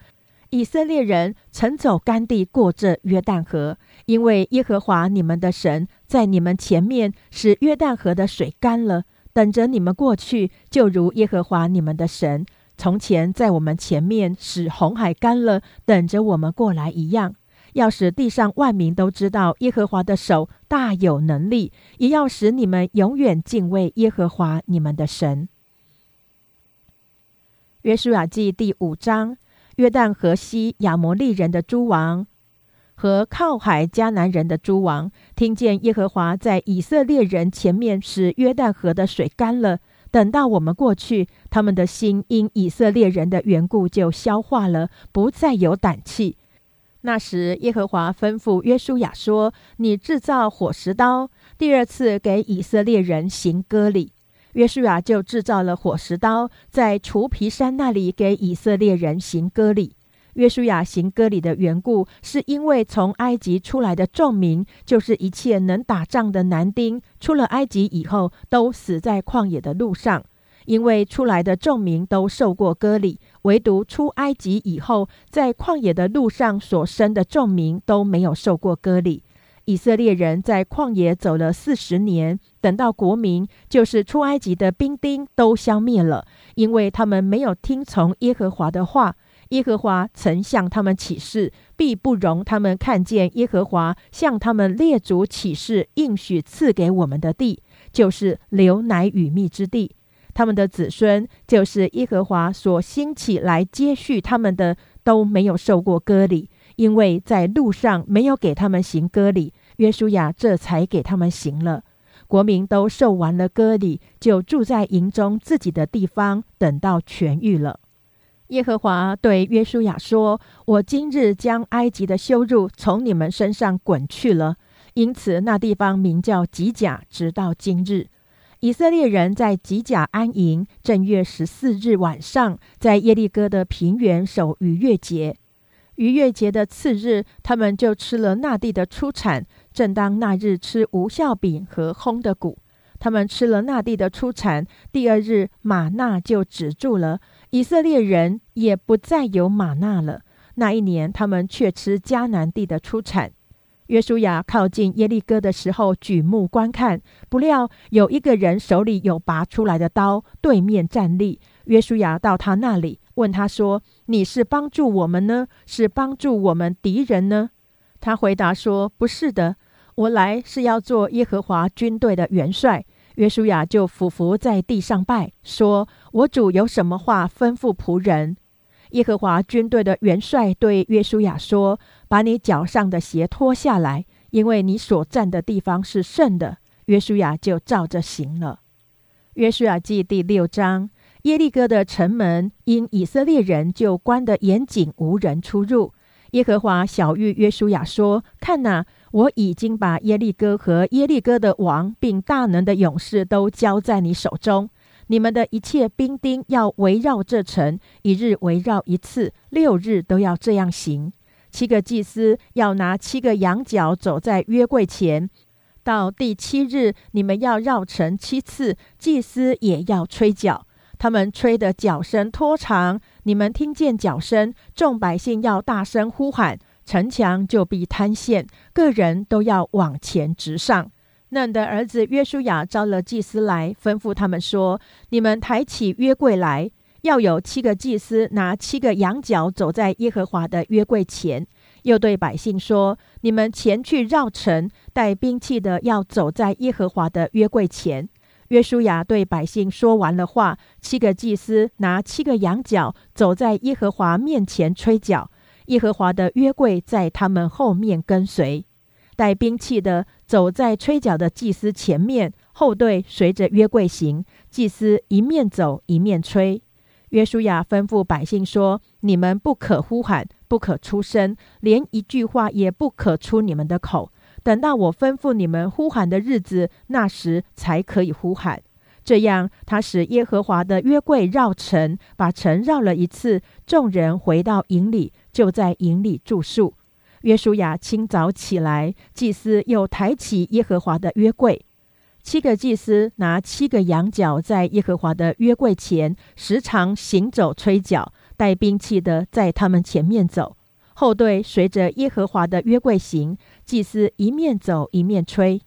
以色列人曾走干地过这约旦河，因为耶和华你们的神在你们前面使约旦河的水干了，等着你们过去，就如耶和华你们的神。”从前在我们前面使红海干了，等着我们过来一样，要使地上万民都知道耶和华的手大有能力，也要使你们永远敬畏耶和华你们的神。约书亚记第五章：约旦河西亚摩利人的诸王和靠海迦南人的诸王，听见耶和华在以色列人前面使约旦河的水干了。等到我们过去，他们的心因以色列人的缘故就消化了，不再有胆气。那时，耶和华吩咐约书亚说：“你制造火石刀，第二次给以色列人行割礼。”约书亚就制造了火石刀，在除皮山那里给以色列人行割礼。约书亚行割礼的缘故，是因为从埃及出来的众民，就是一切能打仗的男丁，出了埃及以后，都死在旷野的路上。因为出来的众民都受过割礼，唯独出埃及以后，在旷野的路上所生的众民都没有受过割礼。以色列人在旷野走了四十年，等到国民，就是出埃及的兵丁，都消灭了，因为他们没有听从耶和华的话。耶和华曾向他们起誓，必不容他们看见耶和华向他们列祖起誓应许赐给我们的地，就是流奶与蜜之地。他们的子孙，就是耶和华所兴起来接续他们的，都没有受过割礼，因为在路上没有给他们行割礼。约书亚这才给他们行了。国民都受完了割礼，就住在营中自己的地方，等到痊愈了。耶和华对约书亚说：“我今日将埃及的羞辱从你们身上滚去了。”因此，那地方名叫吉甲，直到今日。以色列人在吉甲安营。正月十四日晚上，在耶利哥的平原守逾越节。逾越节的次日，他们就吃了那地的出产。正当那日吃无效饼和烘的谷。他们吃了那地的出产，第二日马纳就止住了。以色列人也不再有马纳了。那一年，他们却吃迦南地的出产。约书亚靠近耶利哥的时候，举目观看，不料有一个人手里有拔出来的刀，对面站立。约书亚到他那里，问他说：“你是帮助我们呢，是帮助我们敌人呢？”他回答说：“不是的，我来是要做耶和华军队的元帅。”约书亚就俯伏在地上拜，说：“我主有什么话吩咐仆人？”耶和华军队的元帅对约书亚说：“把你脚上的鞋脱下来，因为你所站的地方是圣的。”约书亚就照着行了。约书亚记第六章，耶利哥的城门因以色列人就关得严谨，无人出入。耶和华小谕约书亚说：“看哪，我已经把耶利哥和耶利哥的王，并大能的勇士都交在你手中。你们的一切兵丁要围绕这城，一日围绕一次，六日都要这样行。七个祭司要拿七个羊角走在约柜前，到第七日，你们要绕城七次，祭司也要吹角。”他们吹的角声拖长，你们听见角声，众百姓要大声呼喊，城墙就必坍陷，个人都要往前直上。嫩的儿子约书亚招了祭司来，吩咐他们说：“你们抬起约柜来，要有七个祭司拿七个羊角走在耶和华的约柜前。”又对百姓说：“你们前去绕城，带兵器的要走在耶和华的约柜前。”约书亚对百姓说完了话，七个祭司拿七个羊角走在耶和华面前吹角，耶和华的约柜在他们后面跟随，带兵器的走在吹角的祭司前面，后队随着约柜行，祭司一面走一面吹。约书亚吩咐百姓说：“你们不可呼喊，不可出声，连一句话也不可出你们的口。”等到我吩咐你们呼喊的日子，那时才可以呼喊。这样，他使耶和华的约柜绕城，把城绕了一次。众人回到营里，就在营里住宿。约书亚清早起来，祭司又抬起耶和华的约柜。七个祭司拿七个羊角，在耶和华的约柜前时常行走吹角，带兵器的在他们前面走。后队随着耶和华的约柜行，祭司一面走一面吹。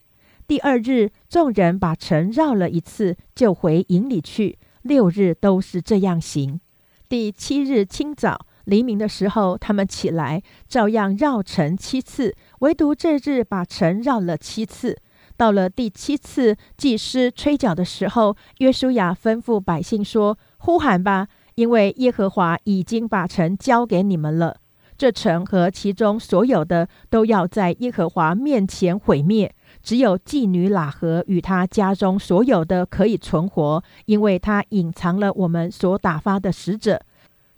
第二日，众人把城绕了一次，就回营里去。六日都是这样行。第七日清早黎明的时候，他们起来，照样绕城七次，唯独这日把城绕了七次。到了第七次祭司吹角的时候，约书亚吩咐百姓说：“呼喊吧，因为耶和华已经把城交给你们了。”这城和其中所有的都要在耶和华面前毁灭，只有妓女喇合与他家中所有的可以存活，因为他隐藏了我们所打发的使者。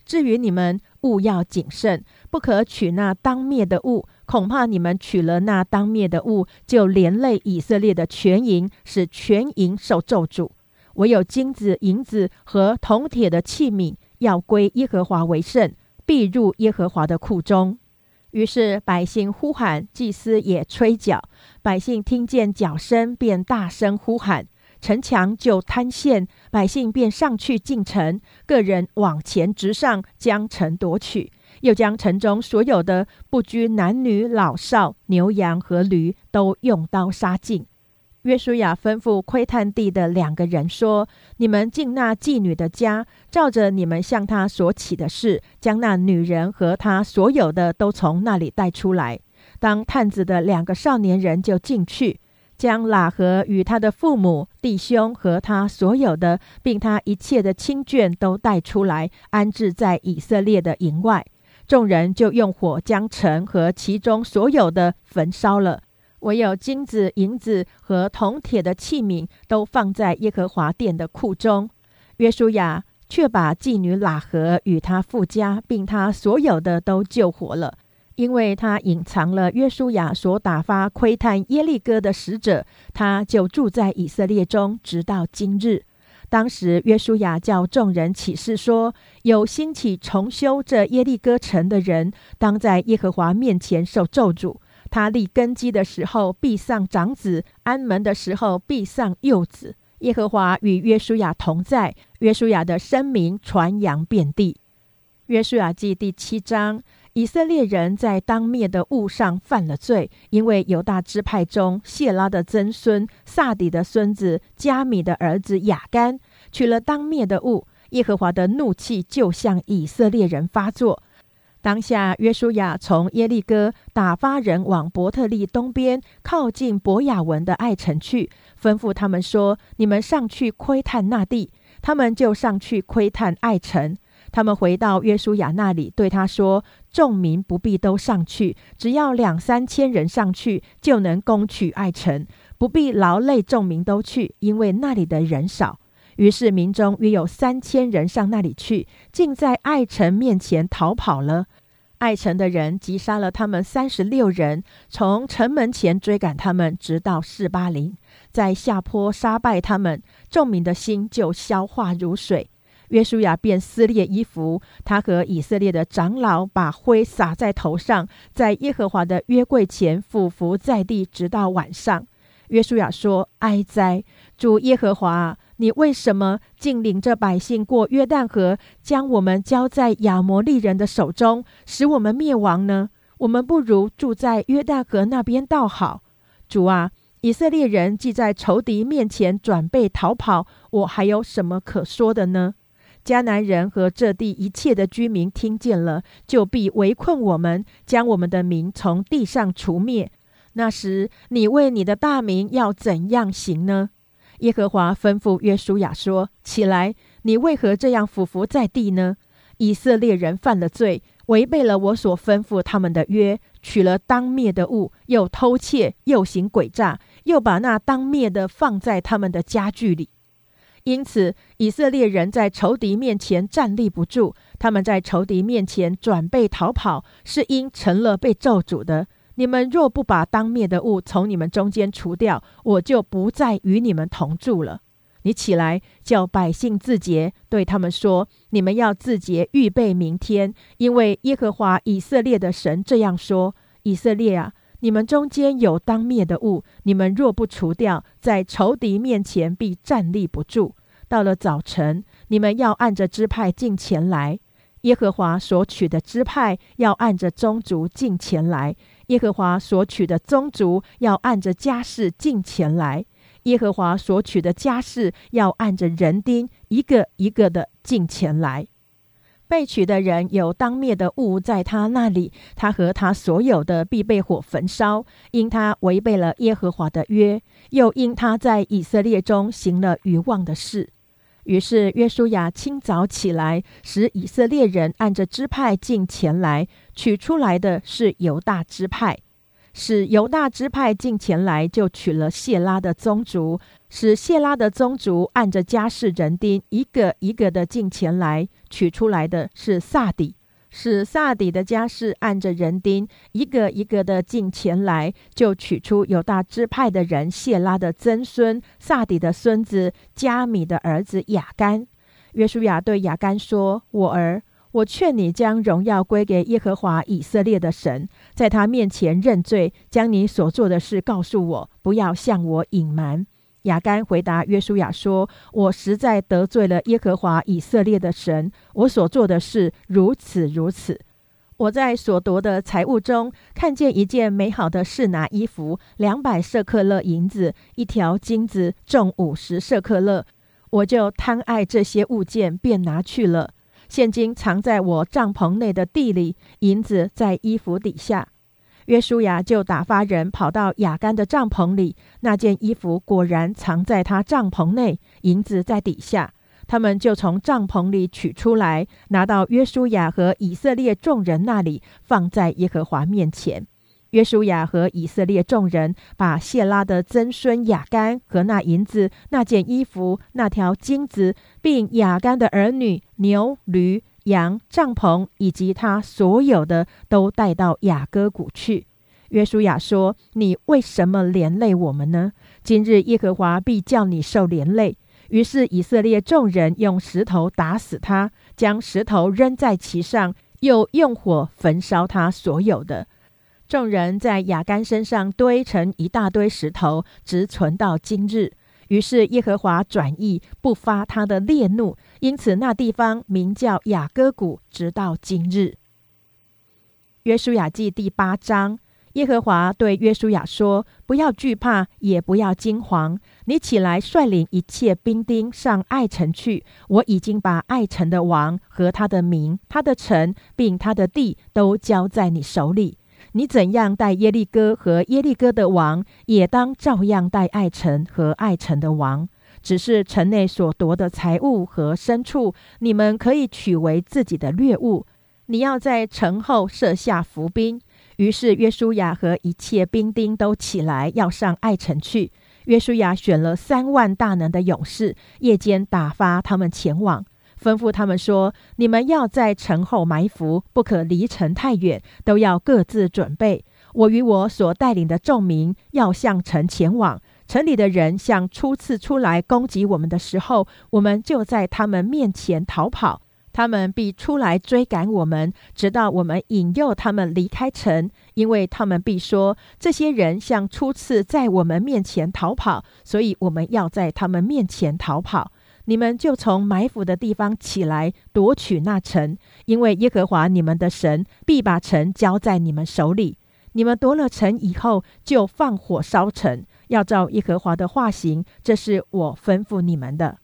至于你们，务要谨慎，不可取那当灭的物，恐怕你们取了那当灭的物，就连累以色列的全营，使全营受咒诅。唯有金子、银子和铜铁的器皿，要归耶和华为圣。必入耶和华的库中。于是百姓呼喊，祭司也吹角。百姓听见角声，便大声呼喊，城墙就坍陷。百姓便上去进城，个人往前直上，将城夺取，又将城中所有的，不拘男女老少、牛羊和驴，都用刀杀尽。约书亚吩咐窥探地的两个人说：“你们进那妓女的家，照着你们向她所起的事，将那女人和她所有的都从那里带出来。当探子的两个少年人就进去，将喇合与他的父母、弟兄和他所有的，并他一切的亲眷都带出来，安置在以色列的营外。众人就用火将城和其中所有的焚烧了。”唯有金子、银子和铜铁的器皿都放在耶和华殿的库中。约书亚却把妓女喇合与他父家，并他所有的都救活了，因为他隐藏了约书亚所打发窥探耶利哥的使者，他就住在以色列中，直到今日。当时约书亚叫众人起誓说：有兴起重修这耶利哥城的人，当在耶和华面前受咒诅。他立根基的时候必丧长子，安门的时候必丧幼子。耶和华与约书亚同在，约书亚的声名传扬遍地。约书亚记第七章：以色列人在当灭的物上犯了罪，因为犹大支派中谢拉的曾孙萨底的孙子加米的儿子雅干取了当灭的物。耶和华的怒气就向以色列人发作。当下，约书亚从耶利哥打发人往伯特利东边靠近伯雅文的爱城去，吩咐他们说：“你们上去窥探那地。”他们就上去窥探爱城。他们回到约书亚那里，对他说：“众民不必都上去，只要两三千人上去，就能攻取爱城，不必劳累众民都去，因为那里的人少。”于是民中约有三千人上那里去，竟在爱城面前逃跑了。爱城的人击杀了他们三十六人，从城门前追赶他们，直到四巴林，在下坡杀败他们。众民的心就消化如水。约书亚便撕裂衣服，他和以色列的长老把灰撒在头上，在耶和华的约柜前俯伏在地，直到晚上。约书亚说：“哀哉，主耶和华！”你为什么竟领着百姓过约旦河，将我们交在亚摩利人的手中，使我们灭亡呢？我们不如住在约旦河那边倒好。主啊，以色列人既在仇敌面前转背逃跑，我还有什么可说的呢？迦南人和这地一切的居民听见了，就必围困我们，将我们的民从地上除灭。那时，你为你的大名要怎样行呢？耶和华吩咐约书亚说：“起来，你为何这样俯伏在地呢？以色列人犯了罪，违背了我所吩咐他们的约，取了当灭的物，又偷窃，又行诡诈，又把那当灭的放在他们的家具里。因此，以色列人在仇敌面前站立不住，他们在仇敌面前转背逃跑，是因成了被咒诅的。”你们若不把当灭的物从你们中间除掉，我就不再与你们同住了。你起来，叫百姓自洁，对他们说：你们要自洁，预备明天，因为耶和华以色列的神这样说：以色列啊，你们中间有当灭的物，你们若不除掉，在仇敌面前必站立不住。到了早晨，你们要按着支派进前来。耶和华所取的支派要按着宗族进前来。耶和华所取的宗族要按着家世进前来，耶和华所取的家世要按着人丁一个一个的进前来。被取的人有当灭的物在他那里，他和他所有的必被火焚烧，因他违背了耶和华的约，又因他在以色列中行了愚妄的事。于是约书亚清早起来，使以色列人按着支派进前来，取出来的是犹大支派，使犹大支派进前来，就取了谢拉的宗族，使谢拉的宗族按着家世人丁一个一个的进前来，取出来的是萨底。使萨底的家世按着人丁一个一个的进前来，就取出有大支派的人谢拉的曾孙萨底的孙子加米的儿子雅干。约书亚对雅干说：“我儿，我劝你将荣耀归给耶和华以色列的神，在他面前认罪，将你所做的事告诉我，不要向我隐瞒。”亚干回答约书亚说：“我实在得罪了耶和华以色列的神，我所做的事如此如此。我在所夺的财物中看见一件美好的示拿衣服，两百舍克勒银子，一条金子重五十舍克勒，我就贪爱这些物件，便拿去了。现金藏在我帐篷内的地里，银子在衣服底下。”约书亚就打发人跑到雅干的帐篷里，那件衣服果然藏在他帐篷内，银子在底下。他们就从帐篷里取出来，拿到约书亚和以色列众人那里，放在耶和华面前。约书亚和以色列众人把谢拉的曾孙雅干和那银子、那件衣服、那条金子，并雅干的儿女、牛、驴。羊、帐篷以及他所有的都带到雅各谷去。约书亚说：“你为什么连累我们呢？今日耶和华必叫你受连累。”于是以色列众人用石头打死他，将石头扔在其上，又用火焚烧他所有的。众人在雅干身上堆成一大堆石头，直存到今日。于是耶和华转意，不发他的烈怒，因此那地方名叫雅各谷，直到今日。约书亚记第八章，耶和华对约书亚说：“不要惧怕，也不要惊惶。你起来，率领一切兵丁上爱城去。我已经把爱城的王和他的民、他的城，并他的地都交在你手里。你怎样待耶利哥和耶利哥的王，也当照样待爱城和爱城的王。只是城内所夺的财物和牲畜，你们可以取为自己的掠物。你要在城后设下伏兵。”于是约书亚和一切兵丁都起来，要上爱城去。约书亚选了三万大能的勇士，夜间打发他们前往，吩咐他们说：“你们要在城后埋伏，不可离城太远，都要各自准备。我与我所带领的众民要向城前往。城里的人像初次出来攻击我们的时候，我们就在他们面前逃跑。”他们必出来追赶我们，直到我们引诱他们离开城，因为他们必说：这些人像初次在我们面前逃跑，所以我们要在他们面前逃跑。你们就从埋伏的地方起来夺取那城，因为耶和华你们的神必把城交在你们手里。你们夺了城以后，就放火烧城，要照耶和华的话行。这是我吩咐你们的。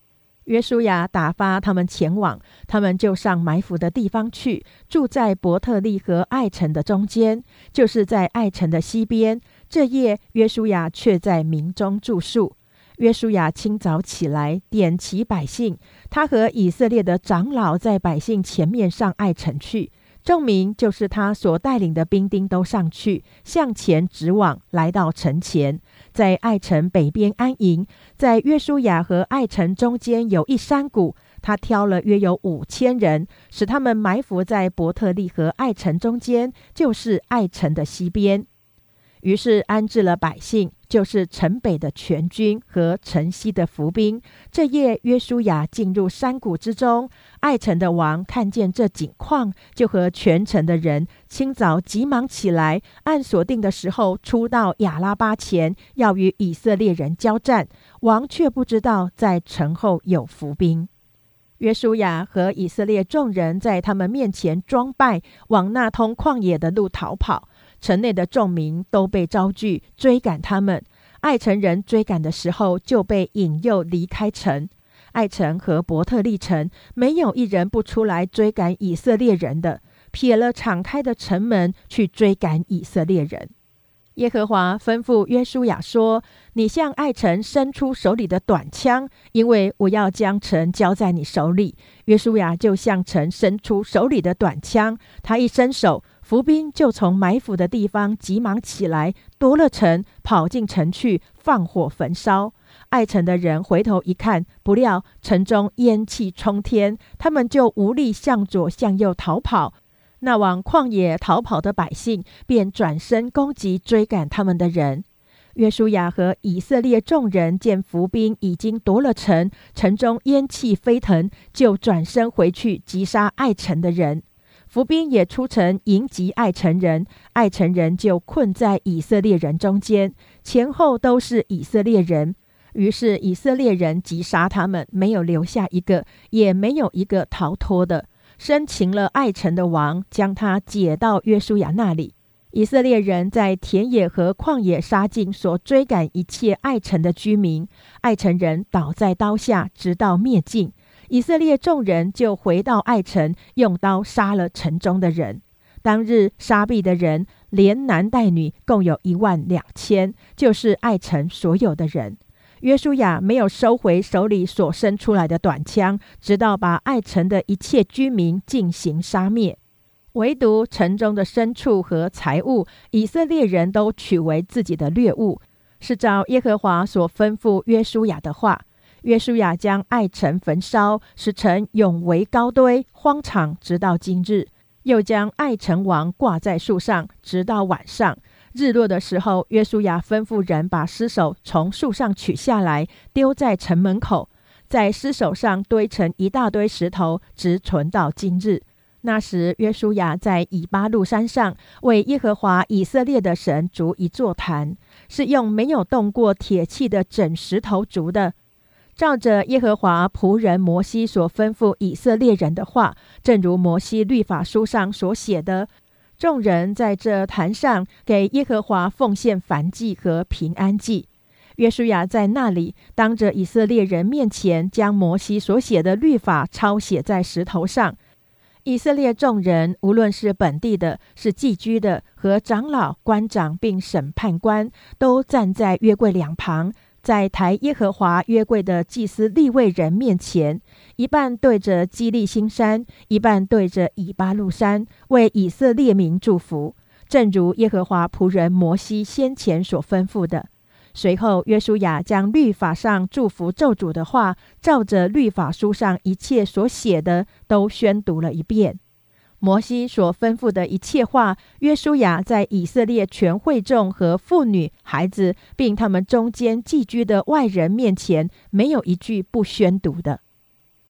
约书亚打发他们前往，他们就上埋伏的地方去，住在伯特利和爱城的中间，就是在爱城的西边。这夜，约书亚却在民中住宿。约书亚清早起来，点齐百姓，他和以色列的长老在百姓前面上爱城去。证明就是他所带领的兵丁都上去，向前直往，来到城前，在爱城北边安营。在约书亚和爱城中间有一山谷，他挑了约有五千人，使他们埋伏在伯特利和爱城中间，就是爱城的西边。于是安置了百姓，就是城北的全军和城西的伏兵。这夜，约书亚进入山谷之中。爱城的王看见这景况，就和全城的人清早急忙起来，按所定的时候出到亚拉巴前，要与以色列人交战。王却不知道在城后有伏兵。约书亚和以色列众人在他们面前装败，往那通旷野的路逃跑。城内的众民都被招聚追赶他们，爱城人追赶的时候就被引诱离开城。爱城和伯特利城没有一人不出来追赶以色列人的，撇了敞开的城门去追赶以色列人。耶和华吩咐约书亚说：“你向爱城伸出手里的短枪，因为我要将城交在你手里。”约书亚就向城伸出手里的短枪，他一伸手。伏兵就从埋伏的地方急忙起来，夺了城，跑进城去，放火焚烧。爱城的人回头一看，不料城中烟气冲天，他们就无力向左向右逃跑。那往旷野逃跑的百姓便转身攻击追赶他们的人。约书亚和以色列众人见伏兵已经夺了城，城中烟气飞腾，就转身回去击杀爱城的人。伏兵也出城迎击爱城人，爱城人就困在以色列人中间，前后都是以色列人。于是以色列人击杀他们，没有留下一个，也没有一个逃脱的。生擒了爱城的王，将他解到约书亚那里。以色列人在田野和旷野杀尽所追赶一切爱城的居民，爱城人倒在刀下，直到灭尽。以色列众人就回到爱城，用刀杀了城中的人。当日杀毙的人，连男带女，共有一万两千，就是爱城所有的人。约书亚没有收回手里所伸出来的短枪，直到把爱城的一切居民进行杀灭，唯独城中的牲畜和财物，以色列人都取为自己的掠物，是照耶和华所吩咐约书亚的话。约书亚将爱城焚烧，使城永为高堆荒场，直到今日。又将爱城王挂在树上，直到晚上日落的时候，约书亚吩咐人把尸首从树上取下来，丢在城门口，在尸首上堆成一大堆石头，直存到今日。那时，约书亚在以巴路山上为耶和华以色列的神筑一座坛，是用没有动过铁器的整石头筑的。照着耶和华仆人摩西所吩咐以色列人的话，正如摩西律法书上所写的，众人在这坛上给耶和华奉献燔祭和平安祭。约书亚在那里当着以色列人面前，将摩西所写的律法抄写在石头上。以色列众人，无论是本地的、是寄居的，和长老、官长并审判官，都站在约柜两旁，在抬耶和华约柜的祭司立位人面前，一半对着基利新山，一半对着以巴路山，为以色列民祝福，正如耶和华仆人摩西先前所吩咐的。随后，约书亚将律法上祝福咒诅的话，照着律法书上一切所写的，都宣读了一遍。摩西所吩咐的一切话，约书亚在以色列全会众和妇女、孩子，并他们中间寄居的外人面前，没有一句不宣读的。